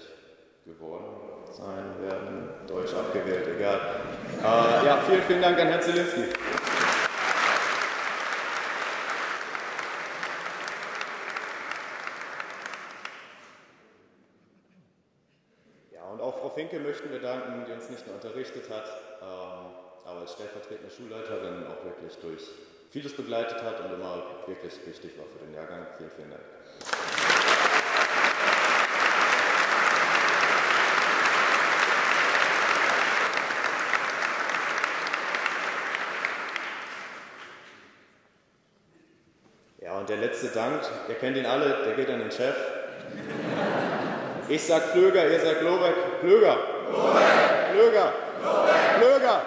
geworden sein werden. Deutsch abgewählt, egal. Äh, ja, vielen, vielen Dank an Herrn Zielinski. Ja, und auch Frau Finke möchten wir danken, die uns nicht nur unterrichtet hat, ähm, aber als stellvertretende Schulleiterin auch wirklich durch vieles begleitet hat und immer wirklich wichtig war für den Jahrgang. Vielen, vielen Dank. Ja, und der letzte Dank, ihr kennt ihn alle, der geht an den Chef. Ich sag Flöger, ihr sagt Lobeck. Flöger. Flöger. Flöger.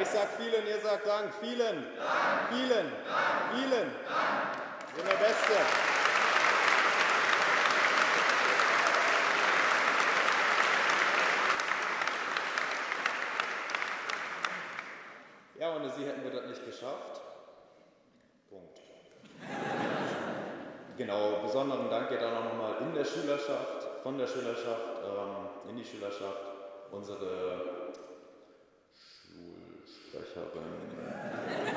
Ich sag vielen, ihr sagt Dank. Vielen. Dank. Vielen. Dank. Vielen. Dank. Sind der Beste. Ja, ohne Sie hätten wir das nicht geschafft. Genau, besonderen Dank geht auch nochmal in der Schülerschaft, von der Schülerschaft ähm, in die Schülerschaft. Unsere Sprecherin.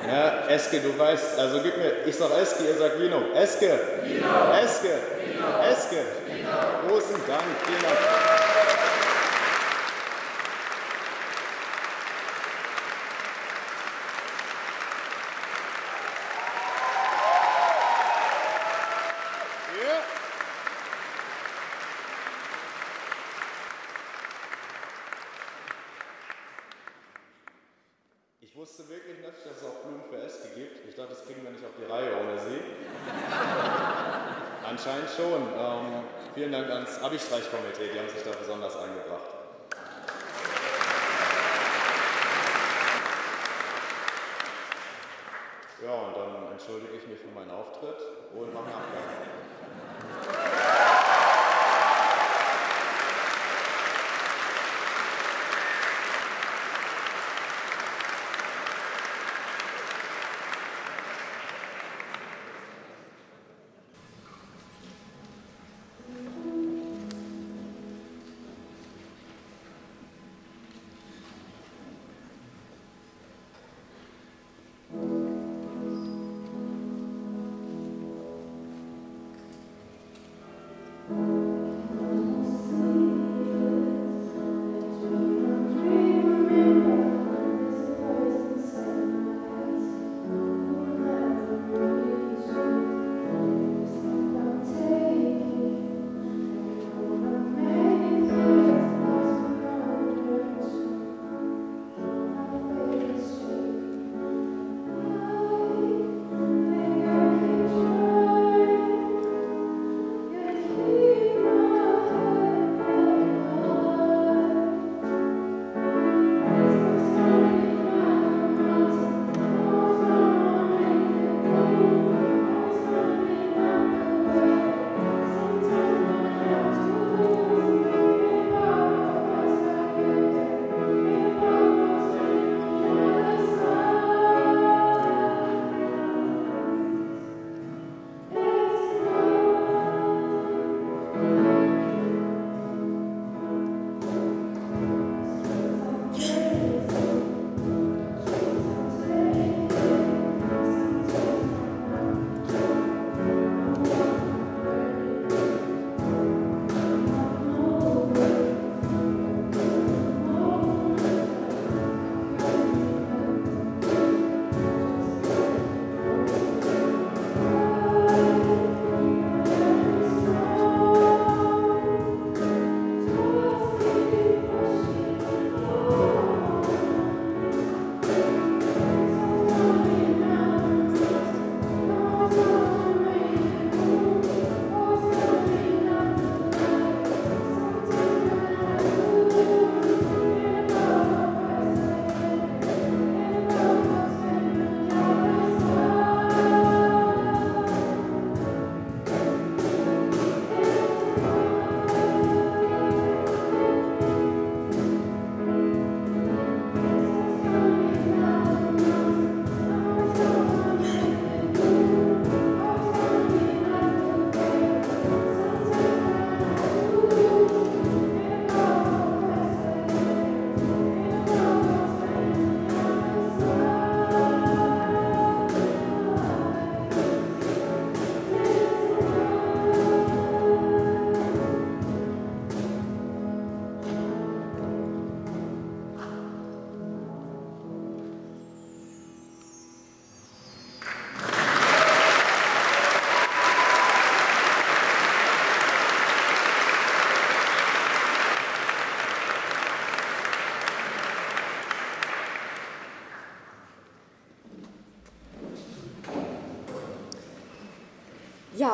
Ja, Eske, du weißt, also gib mir, ich sag Eske, ihr sagt Vino. Eske! Vino! Eske! Vino! Eske! Vino! Großen Dank, vielen Dank.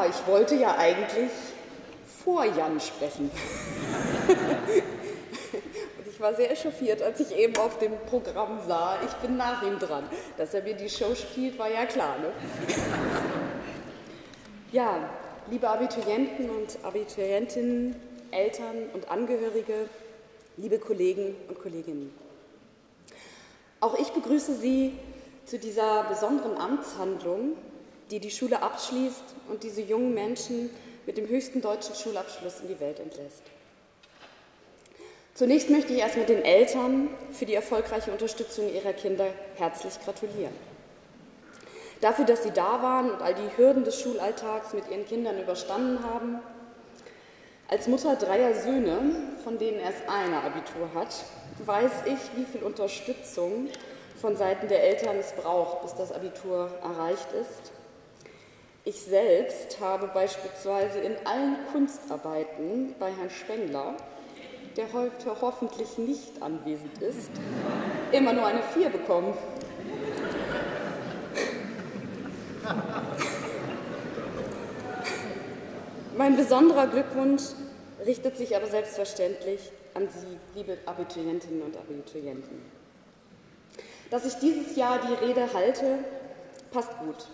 Ich wollte ja eigentlich vor Jan sprechen. Und ich war sehr echauffiert, als ich eben auf dem Programm sah, ich bin nach ihm dran. Dass er mir die Show spielt, war ja klar. Ne? Ja, liebe Abiturienten und Abiturientinnen, Eltern und Angehörige, liebe Kollegen und Kolleginnen. Auch ich begrüße Sie zu dieser besonderen Amtshandlung, die die Schule abschließt und diese jungen Menschen mit dem höchsten deutschen Schulabschluss in die Welt entlässt. Zunächst möchte ich erstmal den Eltern für die erfolgreiche Unterstützung ihrer Kinder herzlich gratulieren. dafür, dass Sie da waren und all die Hürden des Schulalltags mit Ihren Kindern überstanden haben. Als Mutter dreier Söhne, von denen erst einer Abitur hat, weiß ich, wie viel Unterstützung von Seiten der Eltern es braucht, bis das Abitur erreicht ist. Ich selbst habe beispielsweise in allen Kunstarbeiten bei Herrn Spengler, der heute hoffentlich nicht anwesend ist, immer nur eine Vier bekommen. Mein besonderer Glückwunsch richtet sich aber selbstverständlich an Sie, liebe Abiturientinnen und Abiturienten. Dass ich dieses Jahr die Rede halte, passt gut,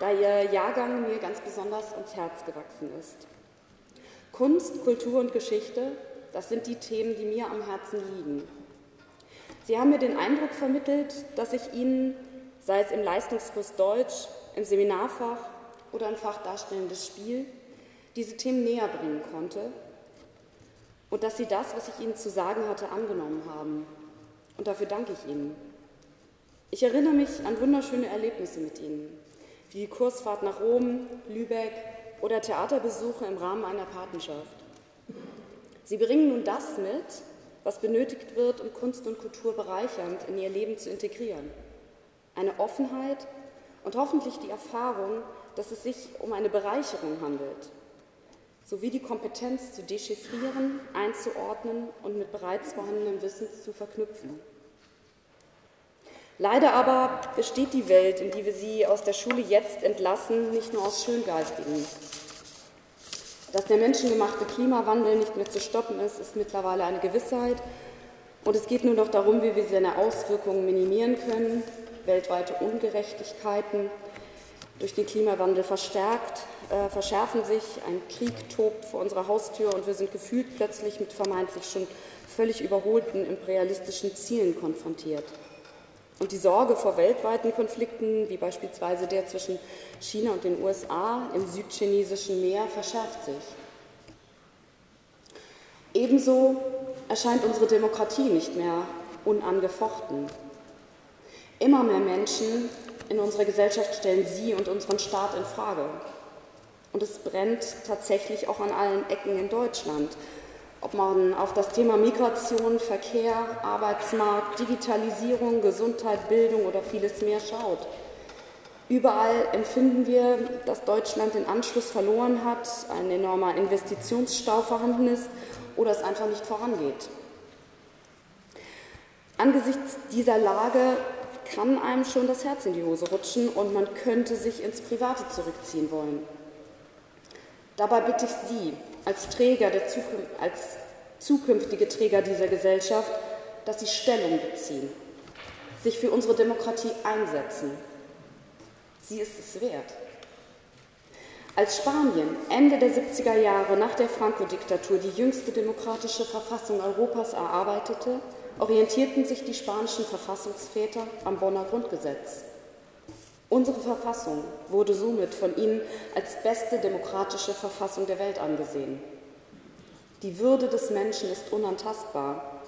da Ihr Jahrgang mir ganz besonders ins Herz gewachsen ist. Kunst, Kultur und Geschichte, das sind die Themen, die mir am Herzen liegen. Sie haben mir den Eindruck vermittelt, dass ich Ihnen, sei es im Leistungskurs Deutsch, im Seminarfach oder im Fach Darstellendes Spiel, diese Themen näher bringen konnte und dass Sie das, was ich Ihnen zu sagen hatte, angenommen haben. Und dafür danke ich Ihnen. Ich erinnere mich an wunderschöne Erlebnisse mit Ihnen, die Kursfahrt nach Rom, Lübeck oder Theaterbesuche im Rahmen einer Patenschaft. Sie bringen nun das mit, was benötigt wird, um Kunst und Kultur bereichernd in ihr Leben zu integrieren. Eine Offenheit und hoffentlich die Erfahrung, dass es sich um eine Bereicherung handelt, sowie die Kompetenz zu dechiffrieren, einzuordnen und mit bereits vorhandenem Wissen zu verknüpfen. Leider aber besteht die Welt, in die wir sie aus der Schule jetzt entlassen, nicht nur aus Schöngeistigen. Dass der menschengemachte Klimawandel nicht mehr zu stoppen ist, ist mittlerweile eine Gewissheit. Und es geht nur noch darum, wie wir seine Auswirkungen minimieren können. Weltweite Ungerechtigkeiten durch den Klimawandel verstärkt, äh, verschärfen sich. Ein Krieg tobt vor unserer Haustür und wir sind gefühlt plötzlich mit vermeintlich schon völlig überholten imperialistischen Zielen konfrontiert. Und die Sorge vor weltweiten Konflikten, wie beispielsweise der zwischen China und den USA im südchinesischen Meer, verschärft sich. Ebenso erscheint unsere Demokratie nicht mehr unangefochten. Immer mehr Menschen in unserer Gesellschaft stellen sie und unseren Staat in Frage. Und es brennt tatsächlich auch an allen Ecken in Deutschland ob man auf das Thema Migration, Verkehr, Arbeitsmarkt, Digitalisierung, Gesundheit, Bildung oder vieles mehr schaut. Überall empfinden wir, dass Deutschland den Anschluss verloren hat, ein enormer Investitionsstau vorhanden ist oder es einfach nicht vorangeht. Angesichts dieser Lage kann einem schon das Herz in die Hose rutschen und man könnte sich ins Private zurückziehen wollen. Dabei bitte ich Sie, als Träger der Zukunft, als zukünftige Träger dieser Gesellschaft, dass sie Stellung beziehen, sich für unsere Demokratie einsetzen. Sie ist es wert. Als Spanien Ende der 70er Jahre nach der Franco-Diktatur die jüngste demokratische Verfassung Europas erarbeitete, orientierten sich die spanischen Verfassungsväter am Bonner Grundgesetz. Unsere Verfassung wurde somit von ihnen als beste demokratische Verfassung der Welt angesehen. Die Würde des Menschen ist unantastbar.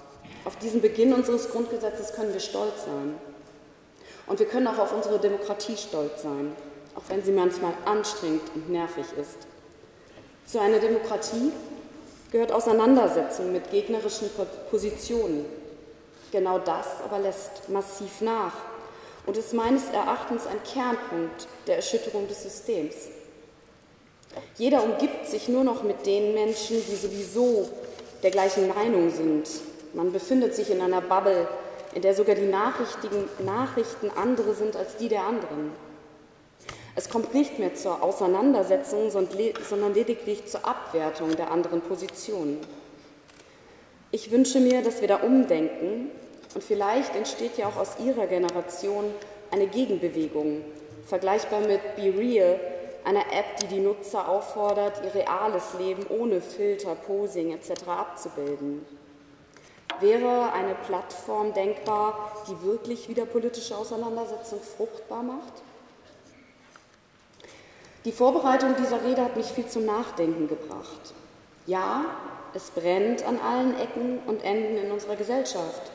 Auf diesen Beginn unseres Grundgesetzes können wir stolz sein. Und wir können auch auf unsere Demokratie stolz sein, auch wenn sie manchmal anstrengend und nervig ist. Zu einer Demokratie gehört Auseinandersetzung mit gegnerischen Positionen. Genau das aber lässt massiv nach und ist meines Erachtens ein Kernpunkt der Erschütterung des Systems. Jeder umgibt sich nur noch mit den Menschen, die sowieso der gleichen Meinung sind. Man befindet sich in einer Bubble, in der sogar die Nachrichten andere sind als die der anderen. Es kommt nicht mehr zur Auseinandersetzung, sondern lediglich zur Abwertung der anderen Positionen. Ich wünsche mir, dass wir da umdenken und vielleicht entsteht ja auch aus Ihrer Generation eine Gegenbewegung, vergleichbar mit Be Real, einer App, die die Nutzer auffordert, ihr reales Leben ohne Filter, Posing etc. abzubilden. Wäre eine Plattform denkbar, die wirklich wieder politische Auseinandersetzung fruchtbar macht? Die Vorbereitung dieser Rede hat mich viel zum Nachdenken gebracht. Ja, es brennt an allen Ecken und Enden in unserer Gesellschaft.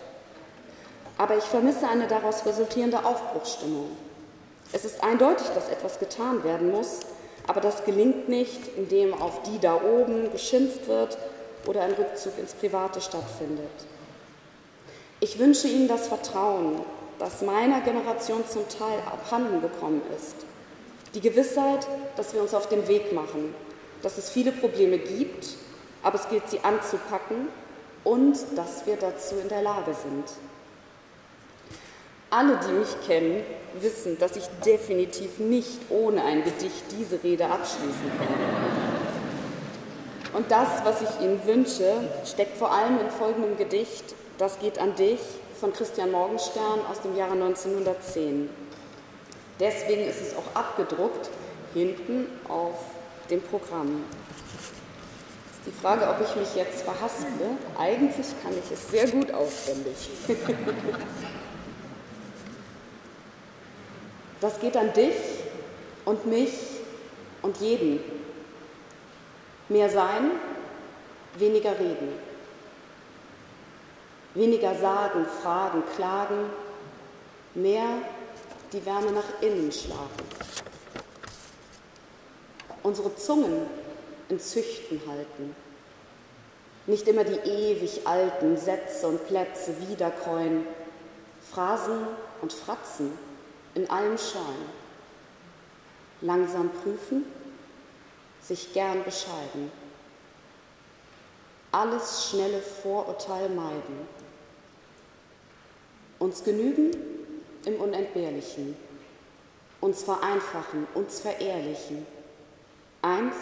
Aber ich vermisse eine daraus resultierende Aufbruchsstimmung. Es ist eindeutig, dass etwas getan werden muss, aber das gelingt nicht, indem auf die da oben geschimpft wird oder ein Rückzug ins Private stattfindet. Ich wünsche Ihnen das Vertrauen, das meiner Generation zum Teil abhanden gekommen ist. Die Gewissheit, dass wir uns auf den Weg machen, dass es viele Probleme gibt, aber es gilt, sie anzupacken und dass wir dazu in der Lage sind. Alle, die mich kennen, wissen, dass ich definitiv nicht ohne ein Gedicht diese Rede abschließen kann. Und das, was ich Ihnen wünsche, steckt vor allem in folgendem Gedicht, Das geht an dich von Christian Morgenstern aus dem Jahre 1910. Deswegen ist es auch abgedruckt hinten auf dem Programm. Die Frage, ob ich mich jetzt verhasple, eigentlich kann ich es sehr gut auswendig. Das geht an dich und mich und jeden. Mehr sein, weniger reden. Weniger sagen, fragen, klagen, mehr die Wärme nach innen schlagen. Unsere Zungen in Züchten halten. Nicht immer die ewig alten Sätze und Plätze wiederkäuen, Phrasen und Fratzen in allem scheuen. Langsam prüfen, sich gern bescheiden. Alles schnelle Vorurteil meiden. Uns genügen im Unentbehrlichen. Uns vereinfachen, uns verehrlichen. Eins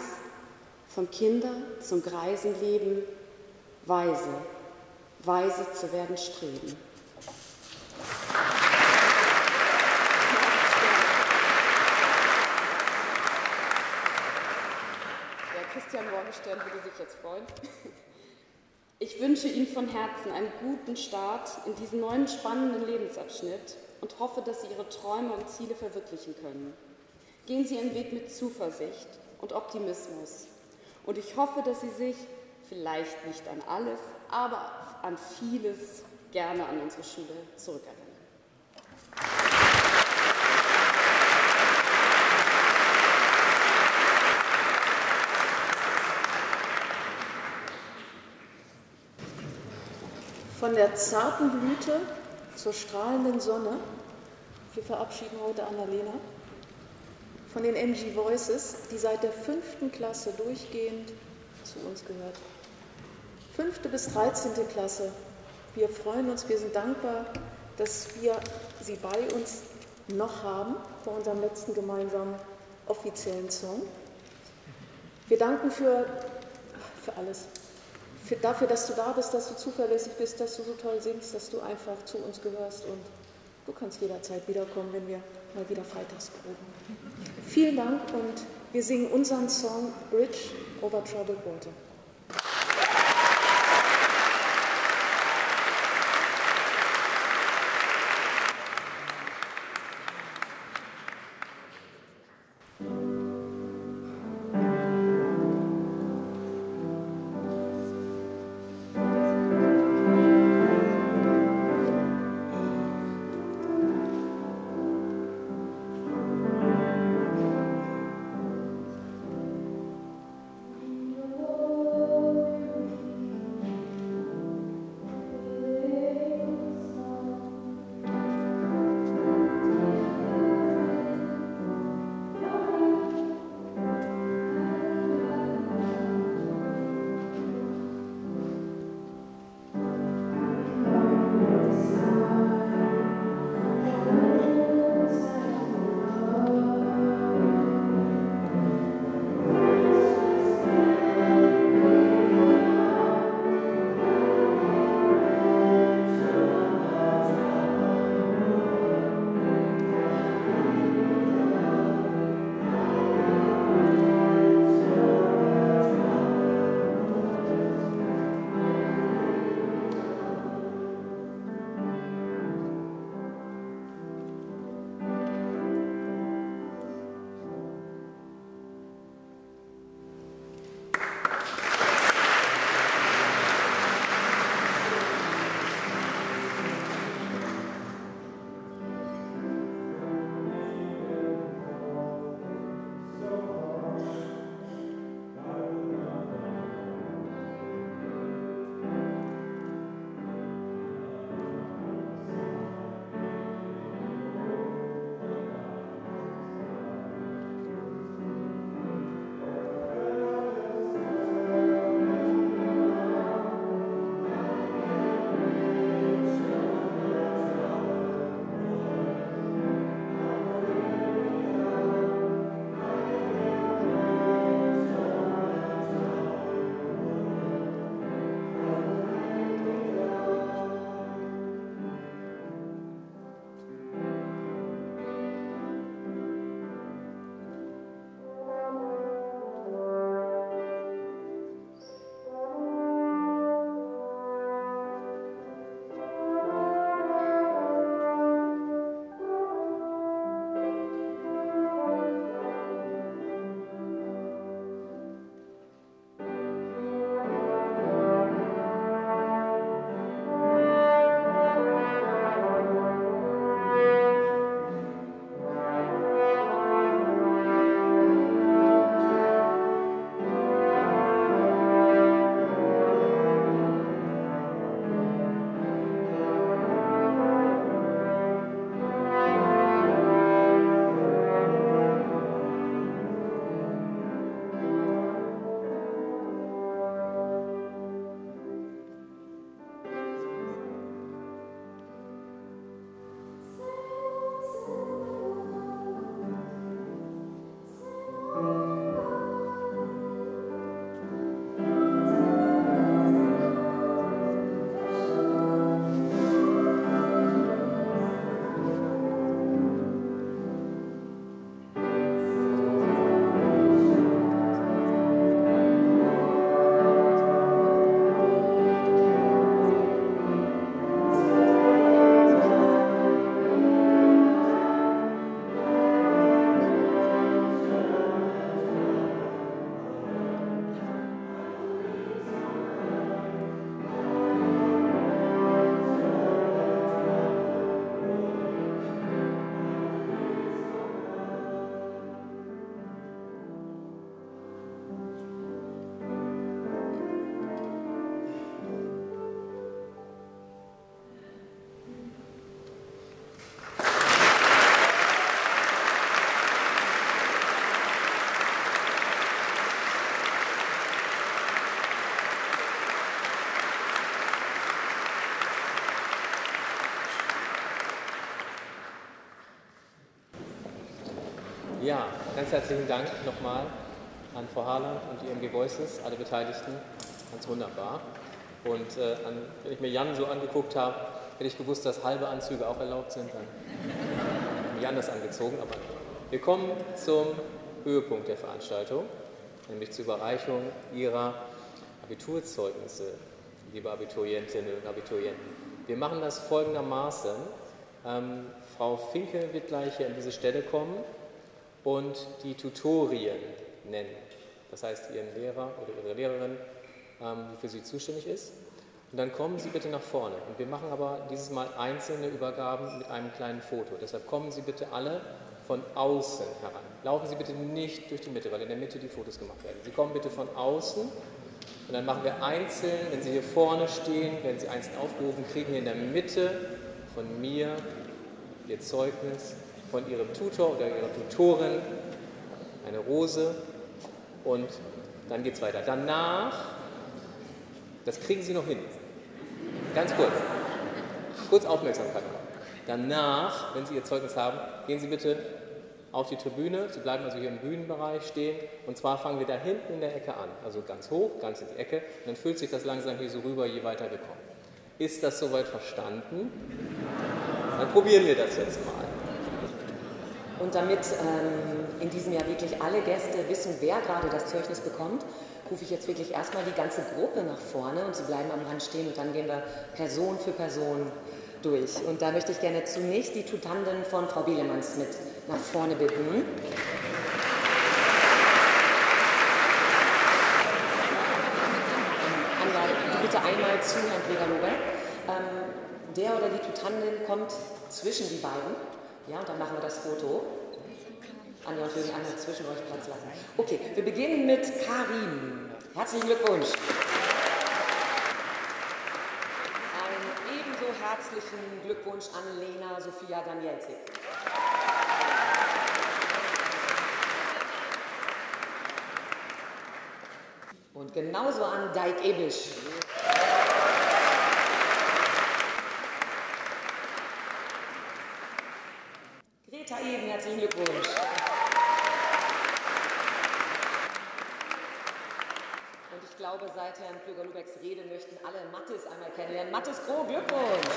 vom Kinder zum Greisenleben, weise, weise zu werden streben. Christian Morgenstern würde sich jetzt freuen. Ich wünsche Ihnen von Herzen einen guten Start in diesen neuen spannenden Lebensabschnitt und hoffe, dass Sie Ihre Träume und Ziele verwirklichen können. Gehen Sie Ihren Weg mit Zuversicht und Optimismus. Und ich hoffe, dass Sie sich vielleicht nicht an alles, aber an vieles gerne an unsere Schule zurückerinnern. Von der zarten Blüte zur strahlenden Sonne. Wir verabschieden heute Annalena. Von den MG Voices, die seit der fünften Klasse durchgehend zu uns gehört. Fünfte bis dreizehnte Klasse. Wir freuen uns, wir sind dankbar, dass wir sie bei uns noch haben vor unserem letzten gemeinsamen offiziellen Song. Wir danken für, für alles für, dafür, dass du da bist, dass du zuverlässig bist, dass du so toll singst, dass du einfach zu uns gehörst und du kannst jederzeit wiederkommen, wenn wir mal wieder freitags proben. Vielen Dank und wir singen unseren Song Bridge over Troubled Water. Ja, ganz herzlichen Dank nochmal an Frau Harland und die MG Voices, alle Beteiligten. Ganz wunderbar. Und äh, an, wenn ich mir Jan so angeguckt habe, hätte ich gewusst, dass halbe Anzüge auch erlaubt sind, dann Jan das angezogen. Aber wir kommen zum Höhepunkt der Veranstaltung, nämlich zur Überreichung Ihrer Abiturzeugnisse, liebe Abiturientinnen und Abiturienten. Wir machen das folgendermaßen. Ähm, Frau Finke wird gleich hier an diese Stelle kommen und die Tutorien nennen. Das heißt, Ihren Lehrer oder Ihre Lehrerin, ähm, die für Sie zuständig ist. Und dann kommen Sie bitte nach vorne. Und wir machen aber dieses Mal einzelne Übergaben mit einem kleinen Foto. Deshalb kommen Sie bitte alle von außen heran. Laufen Sie bitte nicht durch die Mitte, weil in der Mitte die Fotos gemacht werden. Sie kommen bitte von außen und dann machen wir einzeln, wenn Sie hier vorne stehen, werden Sie einzeln aufgerufen, kriegen hier in der Mitte von mir Ihr Zeugnis, von Ihrem Tutor oder Ihrer Tutorin eine Rose und dann geht es weiter. Danach, das kriegen Sie noch hin. Ganz kurz. Kurz Aufmerksamkeit. Danach, wenn Sie Ihr Zeugnis haben, gehen Sie bitte auf die Tribüne. Sie bleiben also hier im Bühnenbereich stehen. Und zwar fangen wir da hinten in der Ecke an. Also ganz hoch, ganz in die Ecke. Und dann füllt sich das langsam hier so rüber, je weiter wir kommen. Ist das soweit verstanden? Dann probieren wir das jetzt mal. Und damit ähm, in diesem Jahr wirklich alle Gäste wissen, wer gerade das Zeugnis bekommt, rufe ich jetzt wirklich erstmal die ganze Gruppe nach vorne und sie bleiben am Rand stehen und dann gehen wir Person für Person durch. Und da möchte ich gerne zunächst die Tutanden von Frau Bielemanns mit nach vorne bitten. Bitte einmal zu Herrn Gregor ähm, Der oder die Tutandin kommt zwischen die beiden. Ja, und dann machen wir das Foto. Anja und Jürgen einmal zwischen euch Platz lassen. Okay, wir beginnen mit Karim. Herzlichen Glückwunsch. Einen ebenso herzlichen Glückwunsch an Lena Sophia Danielzik. Und genauso an Dijk Ebisch. Greta Eben, herzlichen Glückwunsch. Und ich glaube, seit Herrn Plüger-Lubecks Rede möchten alle Mattes einmal kennenlernen. Mattes Groh, Glückwunsch.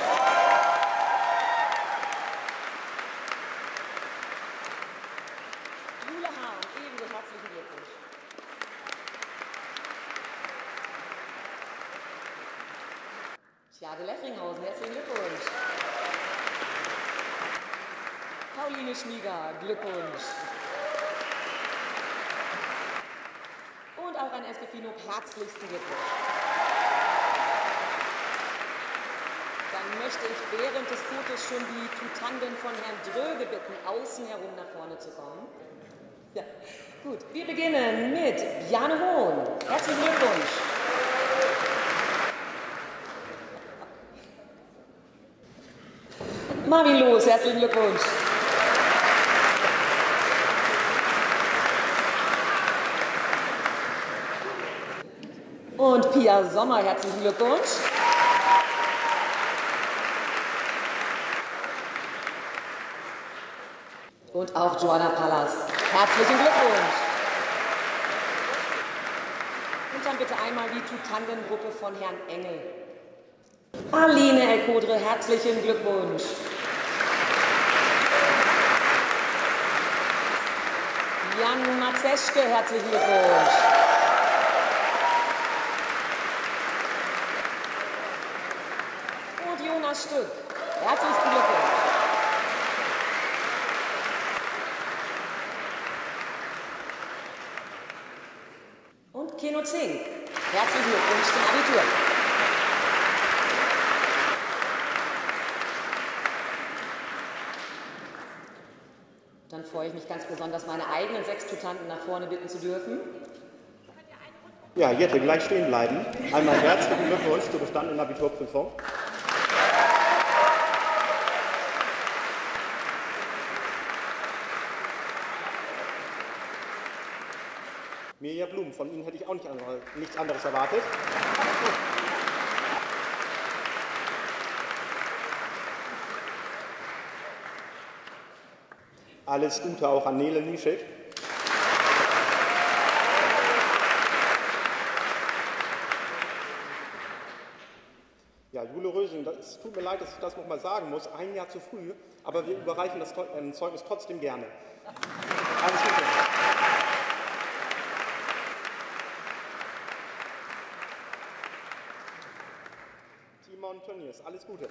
Jule Hahn, ebenso herzlichen Glückwunsch. Tjade Leffringhausen, herzlichen Glückwunsch. Pauline Schmieger, Glückwunsch. Und auch an Esquifino herzlichsten Glückwunsch. Dann möchte ich während des Fotos schon die Tutanden von Herrn Dröge bitten, außen herum nach vorne zu kommen. Ja, gut. Wir beginnen mit Bjane Hohn. Herzlichen Glückwunsch. Marvin Los, herzlichen Glückwunsch. Und Pia Sommer, herzlichen Glückwunsch. Und auch Joanna Pallas, herzlichen Glückwunsch. Und dann bitte einmal die Tutandengruppe von Herrn Engel. Aline Elkodre, herzlichen Glückwunsch. Jan Matzeschke, herzlichen Glückwunsch. Und Jonas Stück, herzlichen Glückwunsch. Und Keno Zink, herzlichen Glückwunsch zum Abitur. Dann freue ich mich ganz besonders, meine eigenen sechs Tutanten nach vorne bitten zu dürfen. Ja, Jette, gleich stehen bleiben. Einmal herzlichen Glückwunsch zur bestandenen Abiturprüfung. Von Ihnen hätte ich auch nicht andere, nichts anderes erwartet. Alles Gute auch an Nele Nischek. Ja, Jule Rösing, es tut mir leid, dass ich das nochmal sagen muss, ein Jahr zu früh, aber wir überreichen das äh, Zeugnis trotzdem gerne. Alles Gute. Tönnies, alles Gute.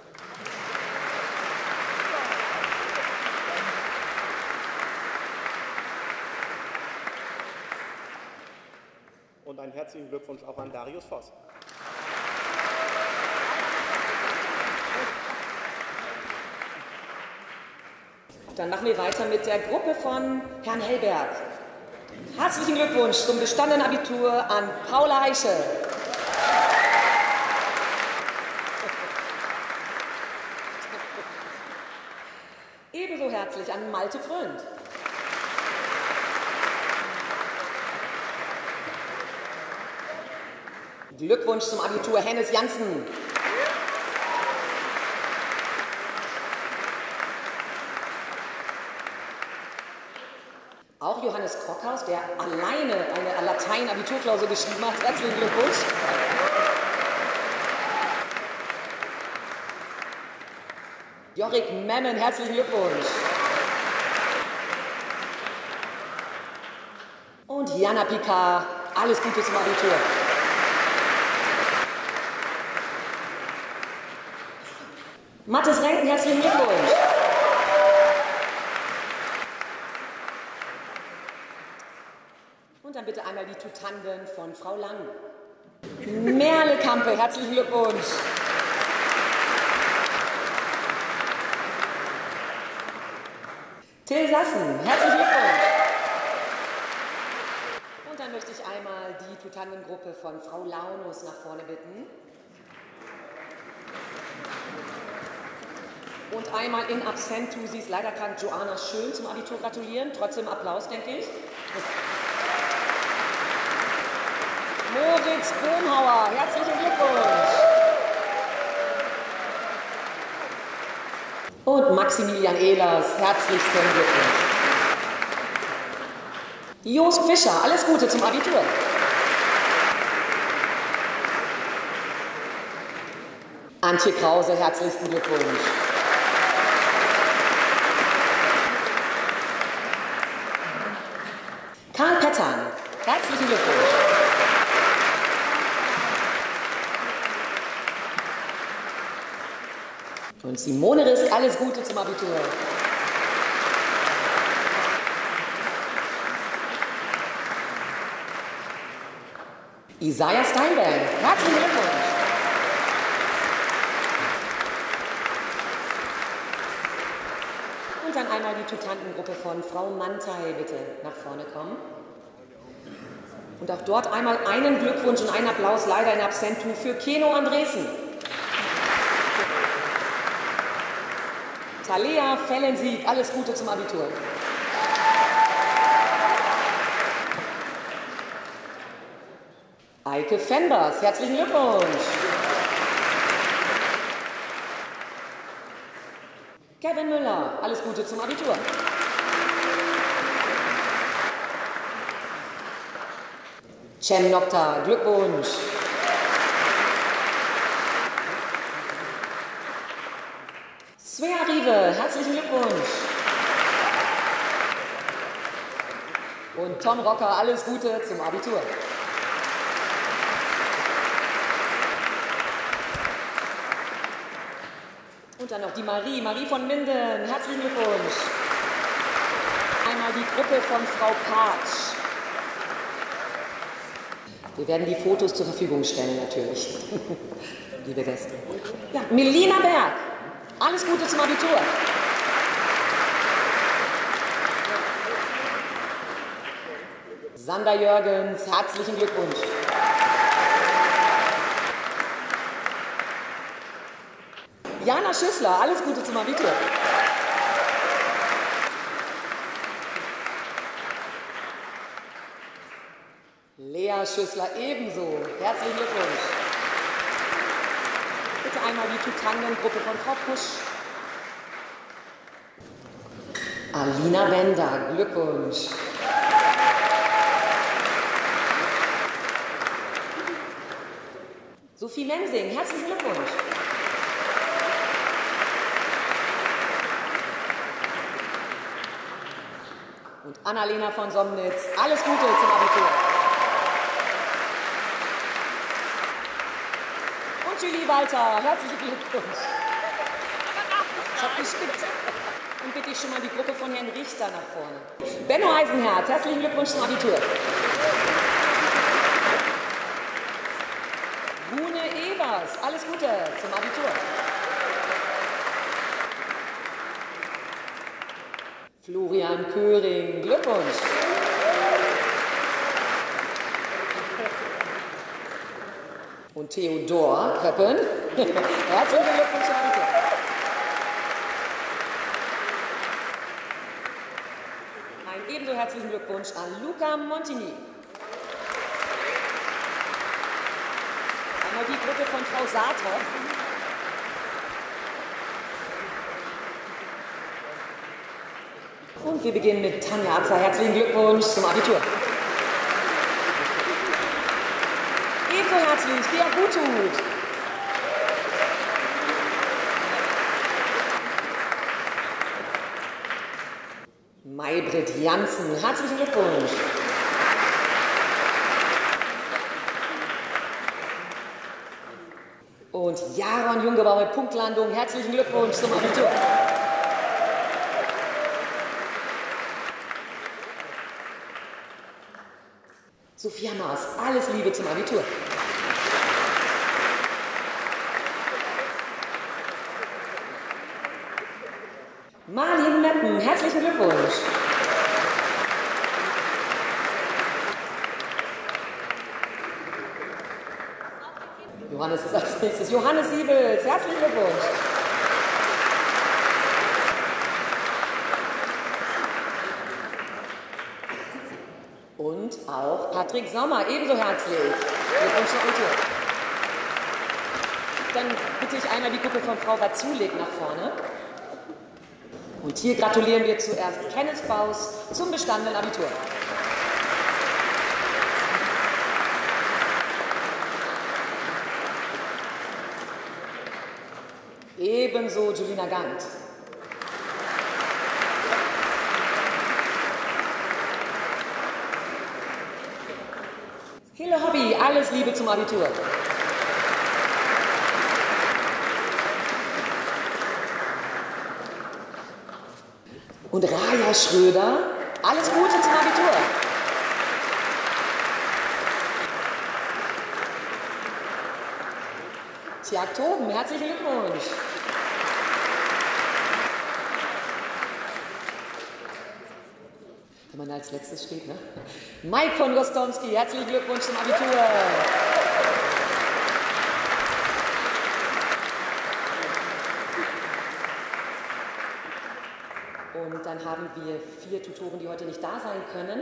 Und einen herzlichen Glückwunsch auch an Darius Voss. Dann machen wir weiter mit der Gruppe von Herrn Hellberg. Herzlichen Glückwunsch zum bestandenen Abitur an Paula Heischel. Ebenso herzlich an Frönd. Glückwunsch zum Abitur Hennes Janssen. Auch Johannes Krockhaus, der alleine eine Latein-Abiturklausur geschrieben hat. Herzlichen Glückwunsch. Jorik Memmen, herzlichen Glückwunsch. Jana Picard, alles Gute zum Abitur. Mathis Renken, herzlichen Glückwunsch. Und dann bitte einmal die Tutanden von Frau Lang. Merle Kampe, herzlichen Glückwunsch. Till Sassen, herzlichen Glückwunsch. Und dann möchte ich einmal die Tutandengruppe von Frau Launus nach vorne bitten. Und einmal in Absentu, sie ist leider krank, Joanna Schön zum Abitur gratulieren. Trotzdem Applaus, denke ich. Moritz Bohmhauer, herzlichen Glückwunsch. Und Maximilian Ehlers, herzlichsten Glückwunsch. Jos Fischer, alles Gute zum Abitur. Antje Krause, herzlichsten Glückwunsch. Karl Pettern, herzlichen Glückwunsch. Und Simone Risk, alles Gute zum Abitur. Isaiah Steinberg, herzlichen Glückwunsch. Und dann einmal die Tutantengruppe von Frau Mantei, bitte nach vorne kommen. Und auch dort einmal einen Glückwunsch und einen Applaus, leider in Absentu, für Keno Andresen. Talea Fellensieg, alles Gute zum Abitur. Eike Fenbers, herzlichen Glückwunsch. Kevin Müller, alles Gute zum Abitur. Cem Nokta, Glückwunsch. Svea Rive, herzlichen Glückwunsch. Und Tom Rocker, alles Gute zum Abitur. Dann noch die Marie, Marie von Minden, herzlichen Glückwunsch. Einmal die Gruppe von Frau Patsch. Wir werden die Fotos zur Verfügung stellen, natürlich, liebe Gäste. Ja, Melina Berg, alles Gute zum Abitur. Sander Jürgens, herzlichen Glückwunsch. Jana Schüssler, alles Gute zum Abitur. Lea Schüssler ebenso. Herzlichen Glückwunsch. Bitte einmal die Tutangengruppe von Frau Pusch. Alina Bender, Glückwunsch. Sophie Mensing, herzlichen Glückwunsch. Und Annalena von Somnitz, alles Gute zum Abitur. Und Julie Walter, herzlichen Glückwunsch. Ich hab gespickt. Und bitte ich schon mal die Gruppe von Herrn Richter nach vorne. Benno Eisenherz, herzlichen Glückwunsch zum Abitur. Rune Evers, alles Gute zum Abitur. Florian Köring, Glückwunsch. Und Theodor Köppen, herzlichen Glückwunsch Abitur. Einen ebenso herzlichen Glückwunsch an Luca Montini. Einmal die Gruppe von Frau Saathoff. Und wir beginnen mit Tanja Atzer. Herzlichen Glückwunsch zum Abitur. Ebenso herzlich Gea Guthut. Maybrit Janssen. Herzlichen Glückwunsch. Und Jaron Jungebauer mit Punktlandung. Herzlichen Glückwunsch zum Abitur. Sophia Maas, alles Liebe zum Abitur. Marlin Meppen, herzlichen Glückwunsch. Johannes ist als nächstes. Johannes Siebels, herzlichen Glückwunsch. Auch Patrick Sommer, ebenso herzlich. Dann bitte ich einmal die Gruppe von Frau Watzulik nach vorne. Und hier gratulieren wir zuerst Kenneth Baus zum bestandenen Abitur. Ebenso Julina Gant. Liebe zum Abitur. Und Raja Schröder, alles Gute zum Abitur. Tja, Toben, herzlichen Glückwunsch. Wenn man da als letztes steht, ne? Mike von Rostomski, herzlichen Glückwunsch zum Abitur. Und dann haben wir vier Tutoren, die heute nicht da sein können.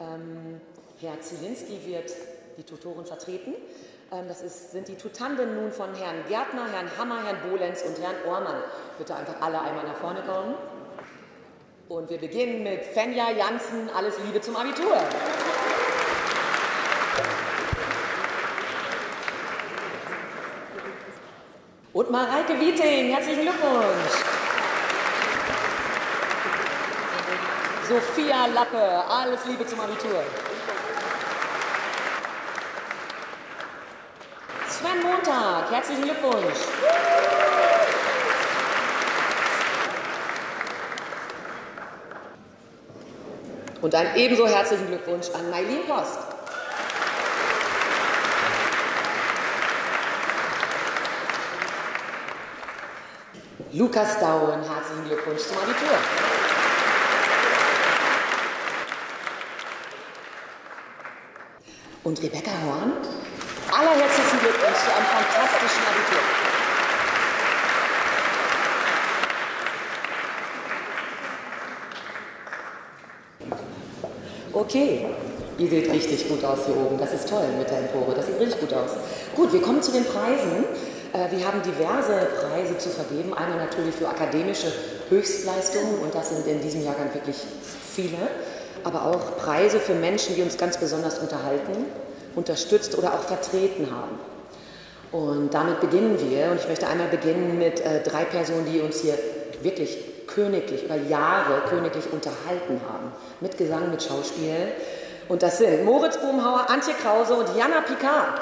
Ähm, Herr Zielinski wird die Tutoren vertreten. Ähm, das ist, sind die Tutanden nun von Herrn Gärtner, Herrn Hammer, Herrn Bolenz und Herrn Ohrmann. Bitte einfach alle einmal nach vorne kommen. Und wir beginnen mit Fenja Janssen. Alles Liebe zum Abitur. Und Mareike Wieting. Herzlichen Glückwunsch. Sophia Lappe. Alles Liebe zum Abitur. Sven Montag. Herzlichen Glückwunsch. Und einen ebenso herzlichen Glückwunsch an Mailin Post. Lukas Dauen, herzlichen Glückwunsch zum Abitur. Und Rebecca Horn, allerherzlichsten Glückwunsch zu einem fantastischen Abitur. Okay, ihr seht richtig gut aus hier oben. Das ist toll mit der Empore. Das sieht richtig gut aus. Gut, wir kommen zu den Preisen. Äh, Wir haben diverse Preise zu vergeben. Einmal natürlich für akademische Höchstleistungen und das sind in diesem Jahrgang wirklich viele, aber auch Preise für Menschen, die uns ganz besonders unterhalten, unterstützt oder auch vertreten haben. Und damit beginnen wir und ich möchte einmal beginnen mit äh, drei Personen, die uns hier wirklich königlich über Jahre königlich unterhalten haben, mit Gesang, mit Schauspiel. Und das sind Moritz Bohmhauer, Antje Krause und Jana Picard.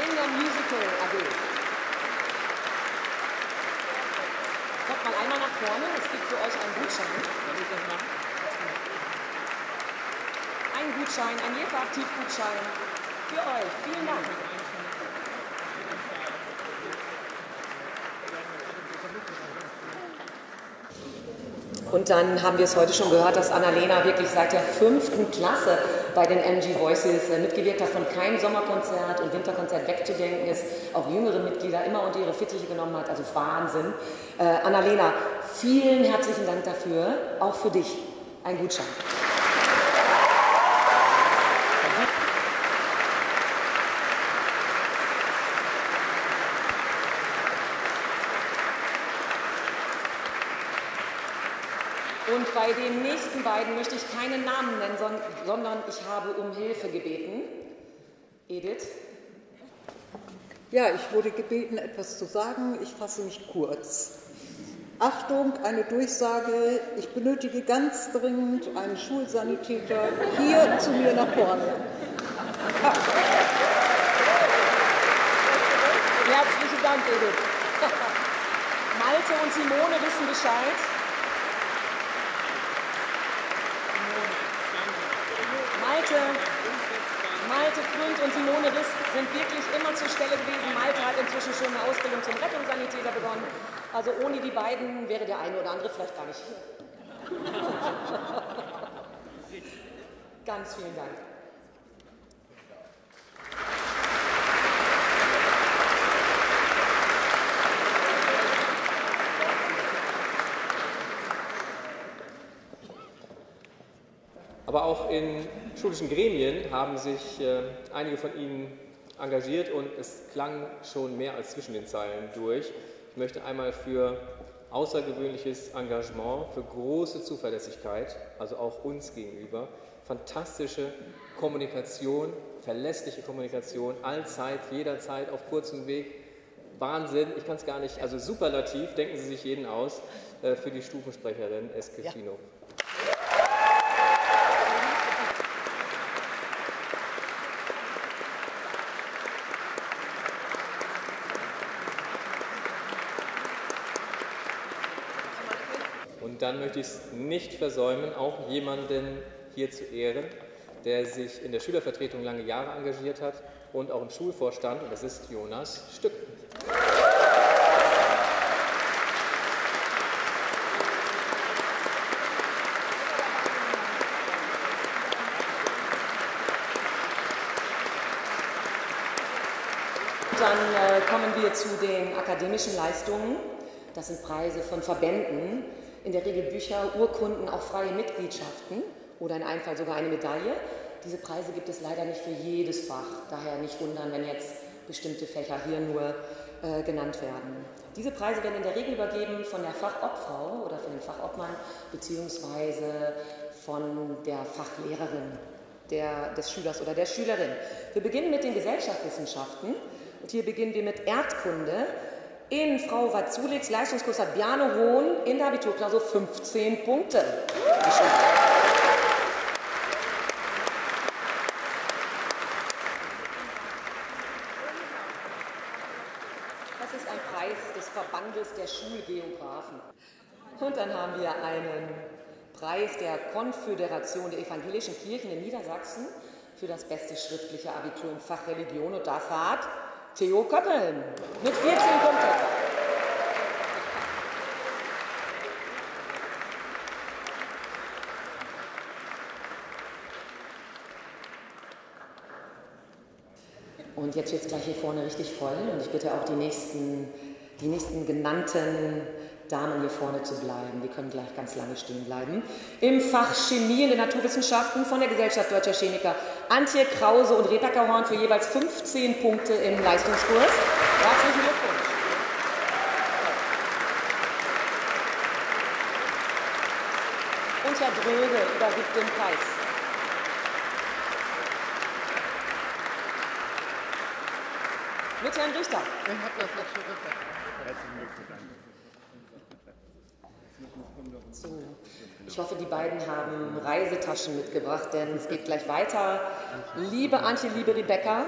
In der Musical AG. Kommt mal einmal nach vorne, es gibt für euch einen Gutschein. Ein Gutschein, ein Jefa-Aktivgutschein für euch. Vielen Dank. Und dann haben wir es heute schon gehört, dass Annalena wirklich seit der fünften Klasse bei den MG Voices äh, mitgewirkt hat, von keinem Sommerkonzert und Winterkonzert wegzudenken ist, auch jüngere Mitglieder immer unter ihre Fittiche genommen hat, also Wahnsinn. Äh, Annalena, vielen herzlichen Dank dafür, auch für dich ein Gutschein. Und bei den nächsten beiden möchte ich keine Namen nennen, sondern ich habe um Hilfe gebeten. Edith? Ja, ich wurde gebeten, etwas zu sagen. Ich fasse mich kurz. Achtung, eine Durchsage. Ich benötige ganz dringend einen Schulsanitäter hier zu mir nach vorne. Herzlichen Dank, Edith. Malte und Simone wissen Bescheid. Malte, Malte Grund und Simone Riss sind wirklich immer zur Stelle gewesen. Malte hat inzwischen schon eine Ausbildung zum Rettungssanitäter begonnen. Also ohne die beiden wäre der eine oder andere vielleicht gar nicht hier. Ganz vielen Dank. Aber auch in schulischen Gremien haben sich äh, einige von Ihnen engagiert und es klang schon mehr als zwischen den Zeilen durch. Ich möchte einmal für außergewöhnliches Engagement, für große Zuverlässigkeit, also auch uns gegenüber, fantastische Kommunikation, verlässliche Kommunikation, allzeit, jederzeit, auf kurzem Weg. Wahnsinn, ich kann es gar nicht, also superlativ, denken Sie sich jeden aus, äh, für die Stufensprecherin Esketino. Ja. Und dann möchte ich es nicht versäumen, auch jemanden hier zu ehren, der sich in der Schülervertretung lange Jahre engagiert hat und auch im Schulvorstand, und das ist Jonas Stück. Dann äh, kommen wir zu den akademischen Leistungen. Das sind Preise von Verbänden, in der Regel Bücher, Urkunden, auch freie Mitgliedschaften oder in einem Fall sogar eine Medaille. Diese Preise gibt es leider nicht für jedes Fach, daher nicht wundern, wenn jetzt bestimmte Fächer hier nur äh, genannt werden. Diese Preise werden in der Regel übergeben von der Fachobfrau oder von dem Fachobmann beziehungsweise von der Fachlehrerin der, des Schülers oder der Schülerin. Wir beginnen mit den Gesellschaftswissenschaften und hier beginnen wir mit Erdkunde in Frau Watzuliks Leistungskurs hat Bjarne Hohn in der Abiturklausur 15 Punkte Das ist ein Preis des Verbandes der Schulgeografen. Und dann haben wir einen Preis der Konföderation der evangelischen Kirchen in Niedersachsen für das beste schriftliche Abitur im Fach Religion. Und das hat Theo Köppeln mit 14 Punkten. Und jetzt wird es gleich hier vorne richtig voll und ich bitte auch die nächsten, die nächsten genannten Damen hier vorne zu bleiben. Die können gleich ganz lange stehen bleiben. Im Fach Chemie in den Naturwissenschaften von der Gesellschaft Deutscher Chemiker Antje Krause und Rebecca für jeweils 15 Punkte im Leistungskurs. Herzlichen Glückwunsch. Und Herr Dröge übergibt den Preis. Mit Herrn Richter. Ich habe das jetzt schon Herzlichen Glückwunsch. So. Ich hoffe, die beiden haben Reisetaschen mitgebracht, denn es geht gleich weiter. Liebe Antje, liebe Rebecca.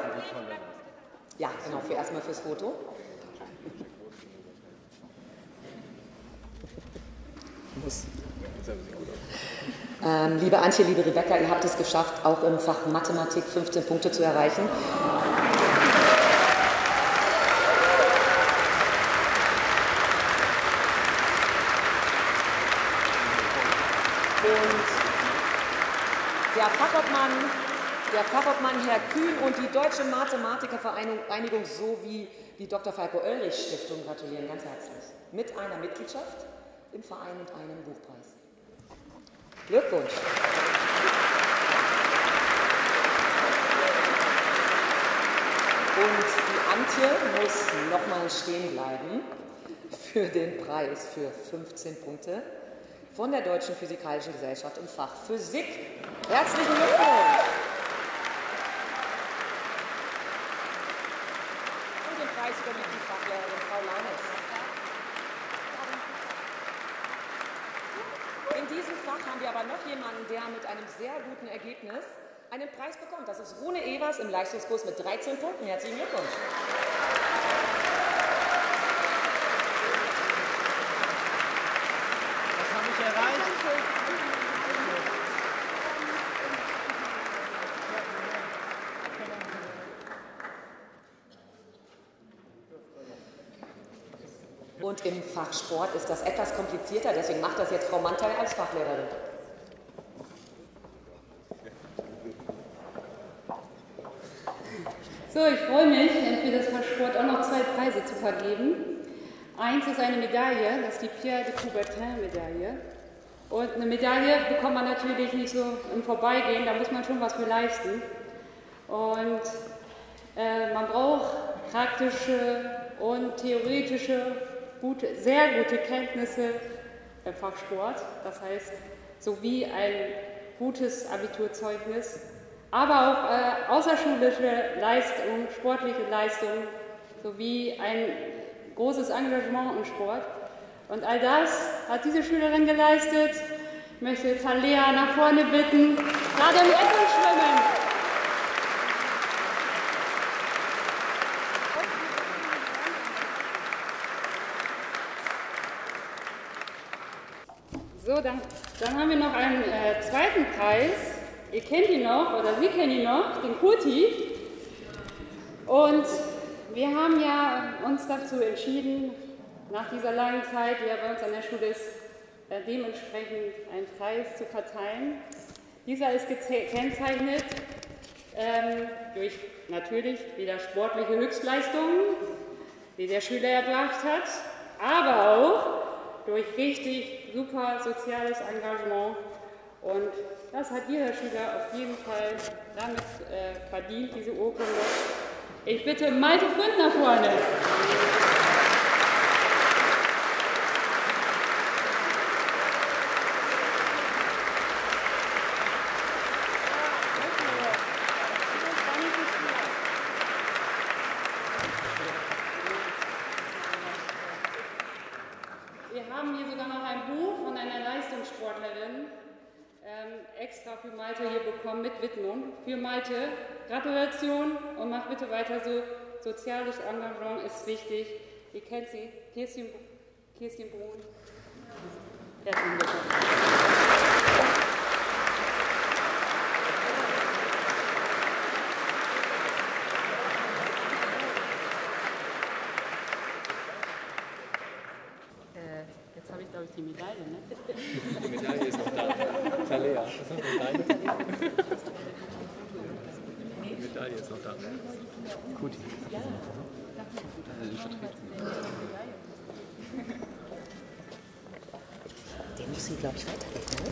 Ja, genau, für erstmal fürs Foto. Ähm, liebe Antje, liebe Rebecca, ihr habt es geschafft, auch im Fach Mathematik 15 Punkte zu erreichen. Und der Fachobmann, der Fachobmann Herr Kühn und die Deutsche Mathematikervereinigung sowie die Dr. Falco Oelrich Stiftung gratulieren ganz herzlich mit einer Mitgliedschaft im Verein und einem Buchpreis. Glückwunsch! Und die Antje muss nochmal stehen bleiben für den Preis für 15 Punkte von der Deutschen Physikalischen Gesellschaft im Fach Physik. Herzlichen Glückwunsch! Den Preis übergibt die Fachlehrerin Frau Launes. In diesem Fach haben wir aber noch jemanden, der mit einem sehr guten Ergebnis einen Preis bekommt. Das ist Rune Evers im Leistungskurs mit 13 Punkten. Herzlichen Glückwunsch. Das habe ich erreicht. Und im Fach Sport ist das etwas komplizierter, deswegen macht das jetzt Frau Mantel als Fachlehrerin. So, ich freue mich, für das Fach Sport auch noch zwei Preise zu vergeben. Eins ist eine Medaille, das ist die Pierre de Coubertin-Medaille. Und eine Medaille bekommt man natürlich nicht so im Vorbeigehen, da muss man schon was für leisten. Und äh, man braucht praktische und theoretische, gute, sehr gute Kenntnisse im Fach Sport. Das heißt, sowie ein gutes Abiturzeugnis, aber auch äh, außerschulische Leistung, sportliche Leistung sowie ein großes Engagement im Sport. Und all das hat diese Schülerin geleistet. Ich möchte jetzt Herrn Lea nach vorne bitten, gerade im Entenschwimmen. So, dann, dann haben wir noch einen äh, zweiten Preis. Ihr kennt ihn noch, oder Sie kennen ihn noch, den Kuti. Und wir haben ja uns dazu entschieden, nach dieser langen Zeit, die ja bei uns an der Schule ist, äh, dementsprechend einen Preis zu verteilen. Dieser ist gekennzeichnet ähm, durch natürlich wieder sportliche Höchstleistungen, die der Schüler erbracht hat, aber auch durch richtig super soziales Engagement. Und das hat jeder Schüler auf jeden Fall damit äh, verdient, diese Urkunde. Ich bitte Malte Fründ nach vorne. Wir haben hier sogar noch ein Buch von einer Leistungssportlerin ähm, extra für Malte hier bekommen mit Malte Gratulation und mach bitte weiter so. Soziales Engagement ist wichtig. Ihr kennt sie, Kirstin, Kirstin Brun. Herzlichen Glückwunsch. Äh, Jetzt habe ich, glaube ich, die Medaille, ne? Die Medaille ist noch da. Talea, das ist noch deine. Die Medaille ist noch da. Gut. Vertreten. Den muss sie, glaube ich, weitergeben. Ne?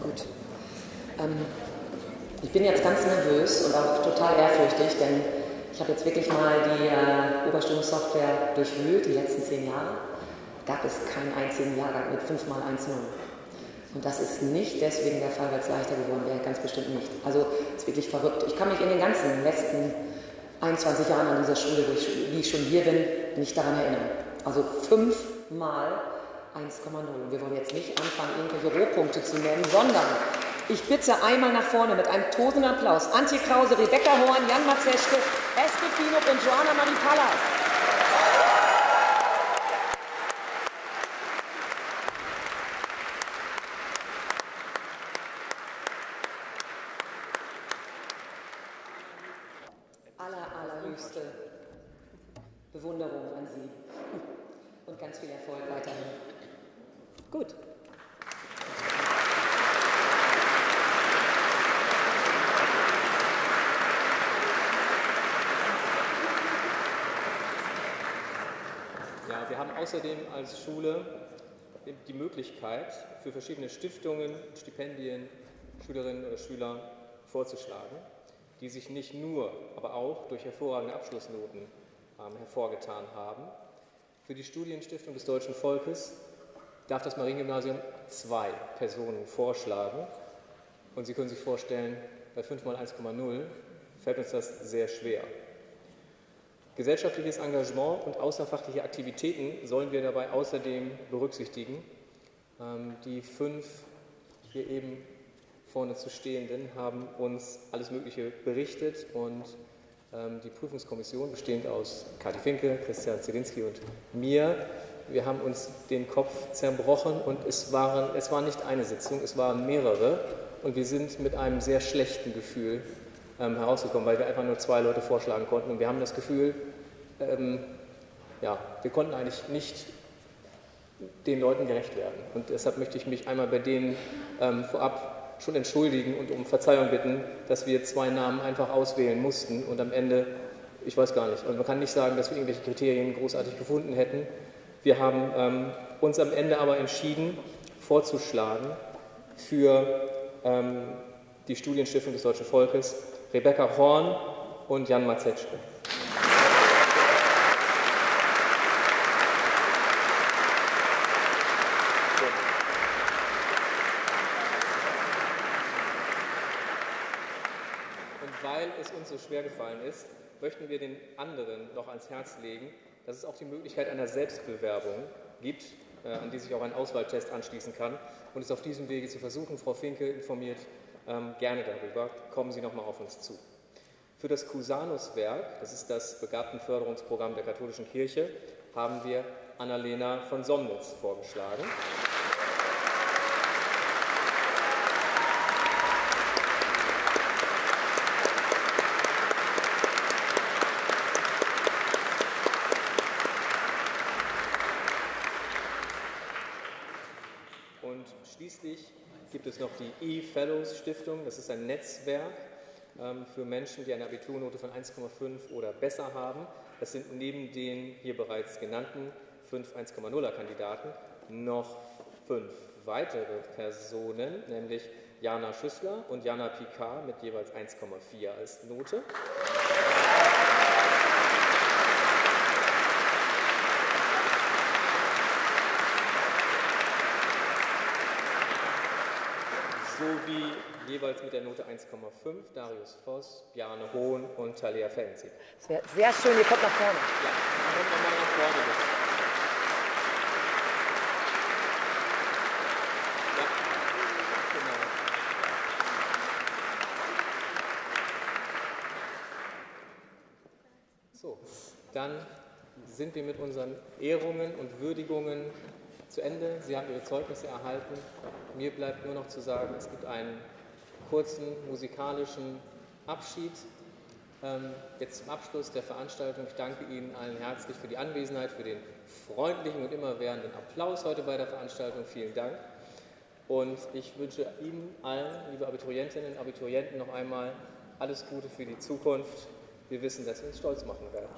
Gut. Ähm, ich bin jetzt ganz nervös und auch total ehrfürchtig, denn ich Ich habe jetzt wirklich mal die äh, Oberstufensoftware durchwühlt, die letzten zehn Jahre. Gab es keinen einzigen Jahrgang mit 5 mal 1 0. Und das ist nicht deswegen der Fall, weil es leichter geworden wäre, ganz bestimmt nicht. Also es ist wirklich verrückt. Ich kann mich in den ganzen letzten 21 Jahren an dieser Schule, wo ich, wie ich schon hier bin, nicht daran erinnern. Also 5 mal 1,0. Wir wollen jetzt nicht anfangen, irgendwelche Rohpunkte zu nennen, sondern ich bitte einmal nach vorne mit einem tosenden Applaus Antje Krause, Rebecca Horn, Jan Matzeschke, Esther Finuk und Joanna Marie Pallas. Aller, allerhöchste Bewunderung an Sie und ganz viel Erfolg weiterhin. Gut. Ja, wir haben außerdem als Schule die Möglichkeit, für verschiedene Stiftungen, Stipendien, Schülerinnen oder Schüler vorzuschlagen, die sich nicht nur, aber auch durch hervorragende Abschlussnoten ähm, hervorgetan haben. Für die Studienstiftung des deutschen Volkes darf das Mariengymnasium zwei Personen vorschlagen. Und Sie können sich vorstellen, bei 5 mal 1,0 fällt uns das sehr schwer. Gesellschaftliches Engagement und außerfachliche Aktivitäten sollen wir dabei außerdem berücksichtigen. Ähm, Die fünf hier eben vorne zu Stehenden haben uns alles Mögliche berichtet und die Prüfungskommission, bestehend aus Kathi Finke, Christian Zielinski und mir, wir haben uns den Kopf zerbrochen und es, waren, es war nicht eine Sitzung, es waren mehrere. Und wir sind mit einem sehr schlechten Gefühl ähm, herausgekommen, weil wir einfach nur zwei Leute vorschlagen konnten. Und wir haben das Gefühl, ähm, ja, wir konnten eigentlich nicht den Leuten gerecht werden. Und deshalb möchte ich mich einmal bei denen ähm, vorab schon entschuldigen und um Verzeihung bitten, dass wir zwei Namen einfach auswählen mussten und am Ende, ich weiß gar nicht, und man kann nicht sagen, dass wir irgendwelche Kriterien großartig gefunden hätten. Wir haben ähm, uns am Ende aber entschieden, vorzuschlagen für ähm, die Studienstiftung des Deutschen Volkes Rebecca Horn und Jan Mazetschke. Und weil es uns so schwer gefallen ist, möchten wir den anderen noch ans Herz legen, dass es auch die Möglichkeit einer Selbstbewerbung gibt, äh, an die sich auch ein Auswahltest anschließen kann und es auf diesem Wege zu versuchen. Frau Finke informiert ähm, gerne darüber. Kommen Sie noch mal auf uns zu. Für das Cusanus-Werk, das ist das Begabtenförderungsprogramm der katholischen Kirche, haben wir Annalena von Somnitz vorgeschlagen. Und schließlich gibt es noch die E-Fellows Stiftung. Das ist ein Netzwerk ähm, für Menschen, die eine Abiturnote von 1,5 oder besser haben. Das sind neben den hier bereits genannten fünf 1,0er Kandidaten noch fünf weitere Personen, nämlich Jana Schüssler und Jana Picard mit jeweils 1,4 als Note. Sowie jeweils mit der Note 1,5 Darius Voss, Bjarne Hohn und Talia Fellensee. Es wäre sehr schön, ihr kommt nach vorne. Ja, kommt nochmal nach vorne bitte. Genau. So, dann sind wir mit unseren Ehrungen und Würdigungen zu Ende. Sie haben Ihre Zeugnisse erhalten. Mir bleibt nur noch zu sagen, es gibt einen kurzen musikalischen Abschied. Ähm, jetzt zum Abschluss der Veranstaltung. Ich danke Ihnen allen herzlich für die Anwesenheit, für den freundlichen und immerwährenden Applaus heute bei der Veranstaltung. Vielen Dank. Und ich wünsche Ihnen allen, liebe Abiturientinnen und Abiturienten, noch einmal alles Gute für die Zukunft. Wir wissen, dass Sie uns stolz machen werden.